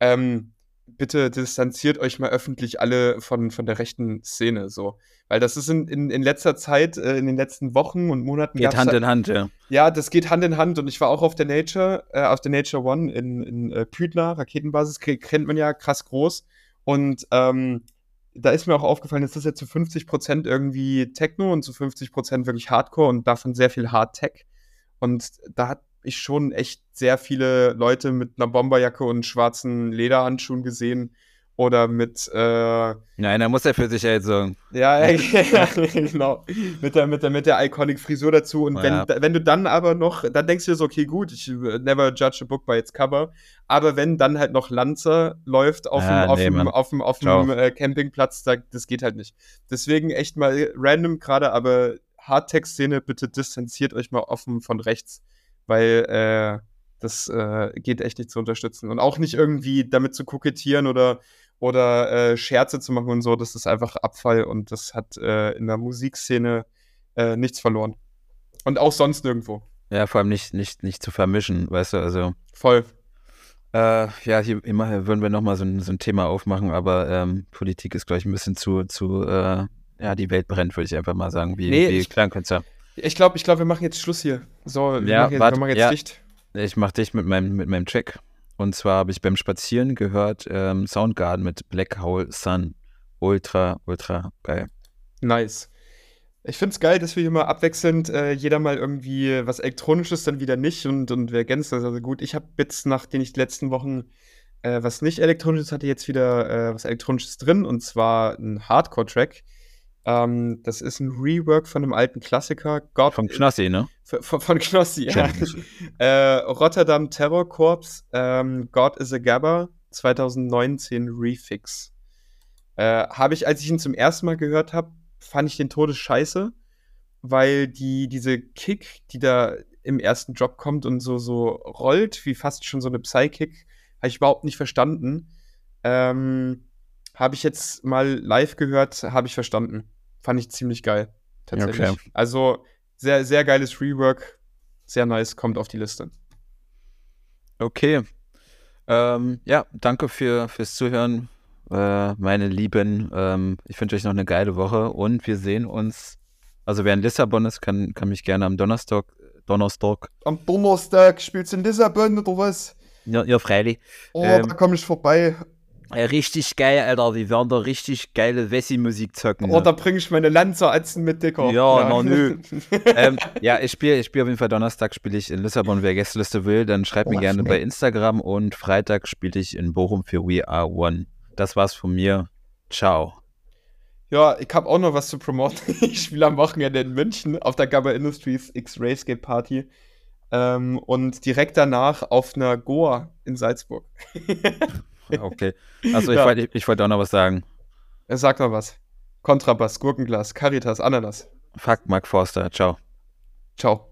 Ähm, bitte distanziert euch mal öffentlich alle von, von der rechten Szene, so. Weil das ist in, in, in letzter Zeit, äh, in den letzten Wochen und Monaten. Geht Hand in Hand, ja. Ja, das geht Hand in Hand und ich war auch auf der Nature, äh, auf der Nature One in, in äh, Pütner, Raketenbasis, kennt man ja krass groß. Und ähm, da ist mir auch aufgefallen, es ist ja zu 50 Prozent irgendwie Techno und zu 50 Prozent wirklich Hardcore und davon sehr viel Hard Tech. Und da hat ich schon echt sehr viele Leute mit einer Bomberjacke und schwarzen Lederhandschuhen gesehen oder mit. Äh, Nein, da muss er für sich halt so. Ja, [LAUGHS] ja, genau. Mit der, mit, der, mit der Iconic Frisur dazu. Und wenn, ja. wenn du dann aber noch, dann denkst du dir so, okay, gut, ich äh, never judge a book by its cover. Aber wenn dann halt noch Lanzer läuft auf ja, dem, auf nee, dem, auf dem, auf dem äh, Campingplatz, da, das geht halt nicht. Deswegen echt mal random gerade, aber Hardtext-Szene, bitte distanziert euch mal offen von rechts weil äh, das äh, geht echt nicht zu unterstützen. Und auch nicht irgendwie damit zu kokettieren oder, oder äh, Scherze zu machen und so. Das ist einfach Abfall und das hat äh, in der Musikszene äh, nichts verloren. Und auch sonst nirgendwo. Ja, vor allem nicht, nicht, nicht zu vermischen, weißt du, also. Voll. Äh, ja, hier immer würden wir nochmal so, ein, so ein Thema aufmachen, aber ähm, Politik ist, glaube ich, ein bisschen zu, zu äh, ja, die Welt brennt, würde ich einfach mal sagen, wie, nee, wie Klangkünstler. Ich glaube, ich glaub, wir machen jetzt Schluss hier. So, wir ja, machen jetzt, wart, wir machen jetzt ja, dicht. Ich mache dich mit meinem, mit meinem Track. Und zwar habe ich beim Spazieren gehört ähm, Soundgarden mit Black Hole Sun. Ultra, ultra geil. Nice. Ich finde es geil, dass wir hier mal abwechselnd äh, jeder mal irgendwie was Elektronisches, dann wieder nicht und, und wir ergänzen das also gut. Ich habe jetzt, nachdem ich die letzten Wochen äh, was nicht Elektronisches hatte, jetzt wieder äh, was Elektronisches drin und zwar ein Hardcore-Track. Ähm, das ist ein Rework von einem alten Klassiker. God von Knossi, ne? Von, von Knossi, ja. [LAUGHS] äh, Rotterdam Terror Corps, ähm, God is a Gabber. 2019 Refix. Äh, habe ich, als ich ihn zum ersten Mal gehört habe, fand ich den Todes scheiße, weil die, diese Kick, die da im ersten Drop kommt und so, so rollt, wie fast schon so eine Psy-Kick, habe ich überhaupt nicht verstanden. Ähm, habe ich jetzt mal live gehört, habe ich verstanden. Fand ich ziemlich geil. Tatsächlich. Okay. Also sehr, sehr geiles Rework. Sehr nice, kommt auf die Liste. Okay. Ähm, ja, danke für, fürs Zuhören, äh, meine Lieben. Ähm, ich wünsche euch noch eine geile Woche und wir sehen uns. Also wer in Lissabon ist, kann, kann mich gerne am Donnerstag. Donnerstag. Am Donnerstag spielst du in Lissabon oder was? Ja, ja freilich. Oh, ähm, da komme ich vorbei. Richtig geil, Alter. Wir werden da richtig geile Wessi-Musik zocken. Oh, ne? da bringe ich meine Lanzer-Atzen mit, Dicker. Ja, ja. na nö. [LAUGHS] ähm, ja, ich spiele ich spiel auf jeden Fall Donnerstag spiele ich in Lissabon. Wer Gästeliste will, dann schreibt oh, mir gerne bei Instagram. Und Freitag spiele ich in Bochum für We Are One. Das war's von mir. Ciao. Ja, ich habe auch noch was zu promoten. [LAUGHS] ich spiele am Wochenende in München auf der Gabba Industries X-Ray Skate Party. Ähm, und direkt danach auf einer Goa in Salzburg. [LAUGHS] okay. [LAUGHS] Also ich ja. wollte ich wollt auch noch was sagen. Sag noch was. Kontrabass, Gurkenglas, Caritas, Ananas. Fuck, Mark Forster. Ciao. Ciao.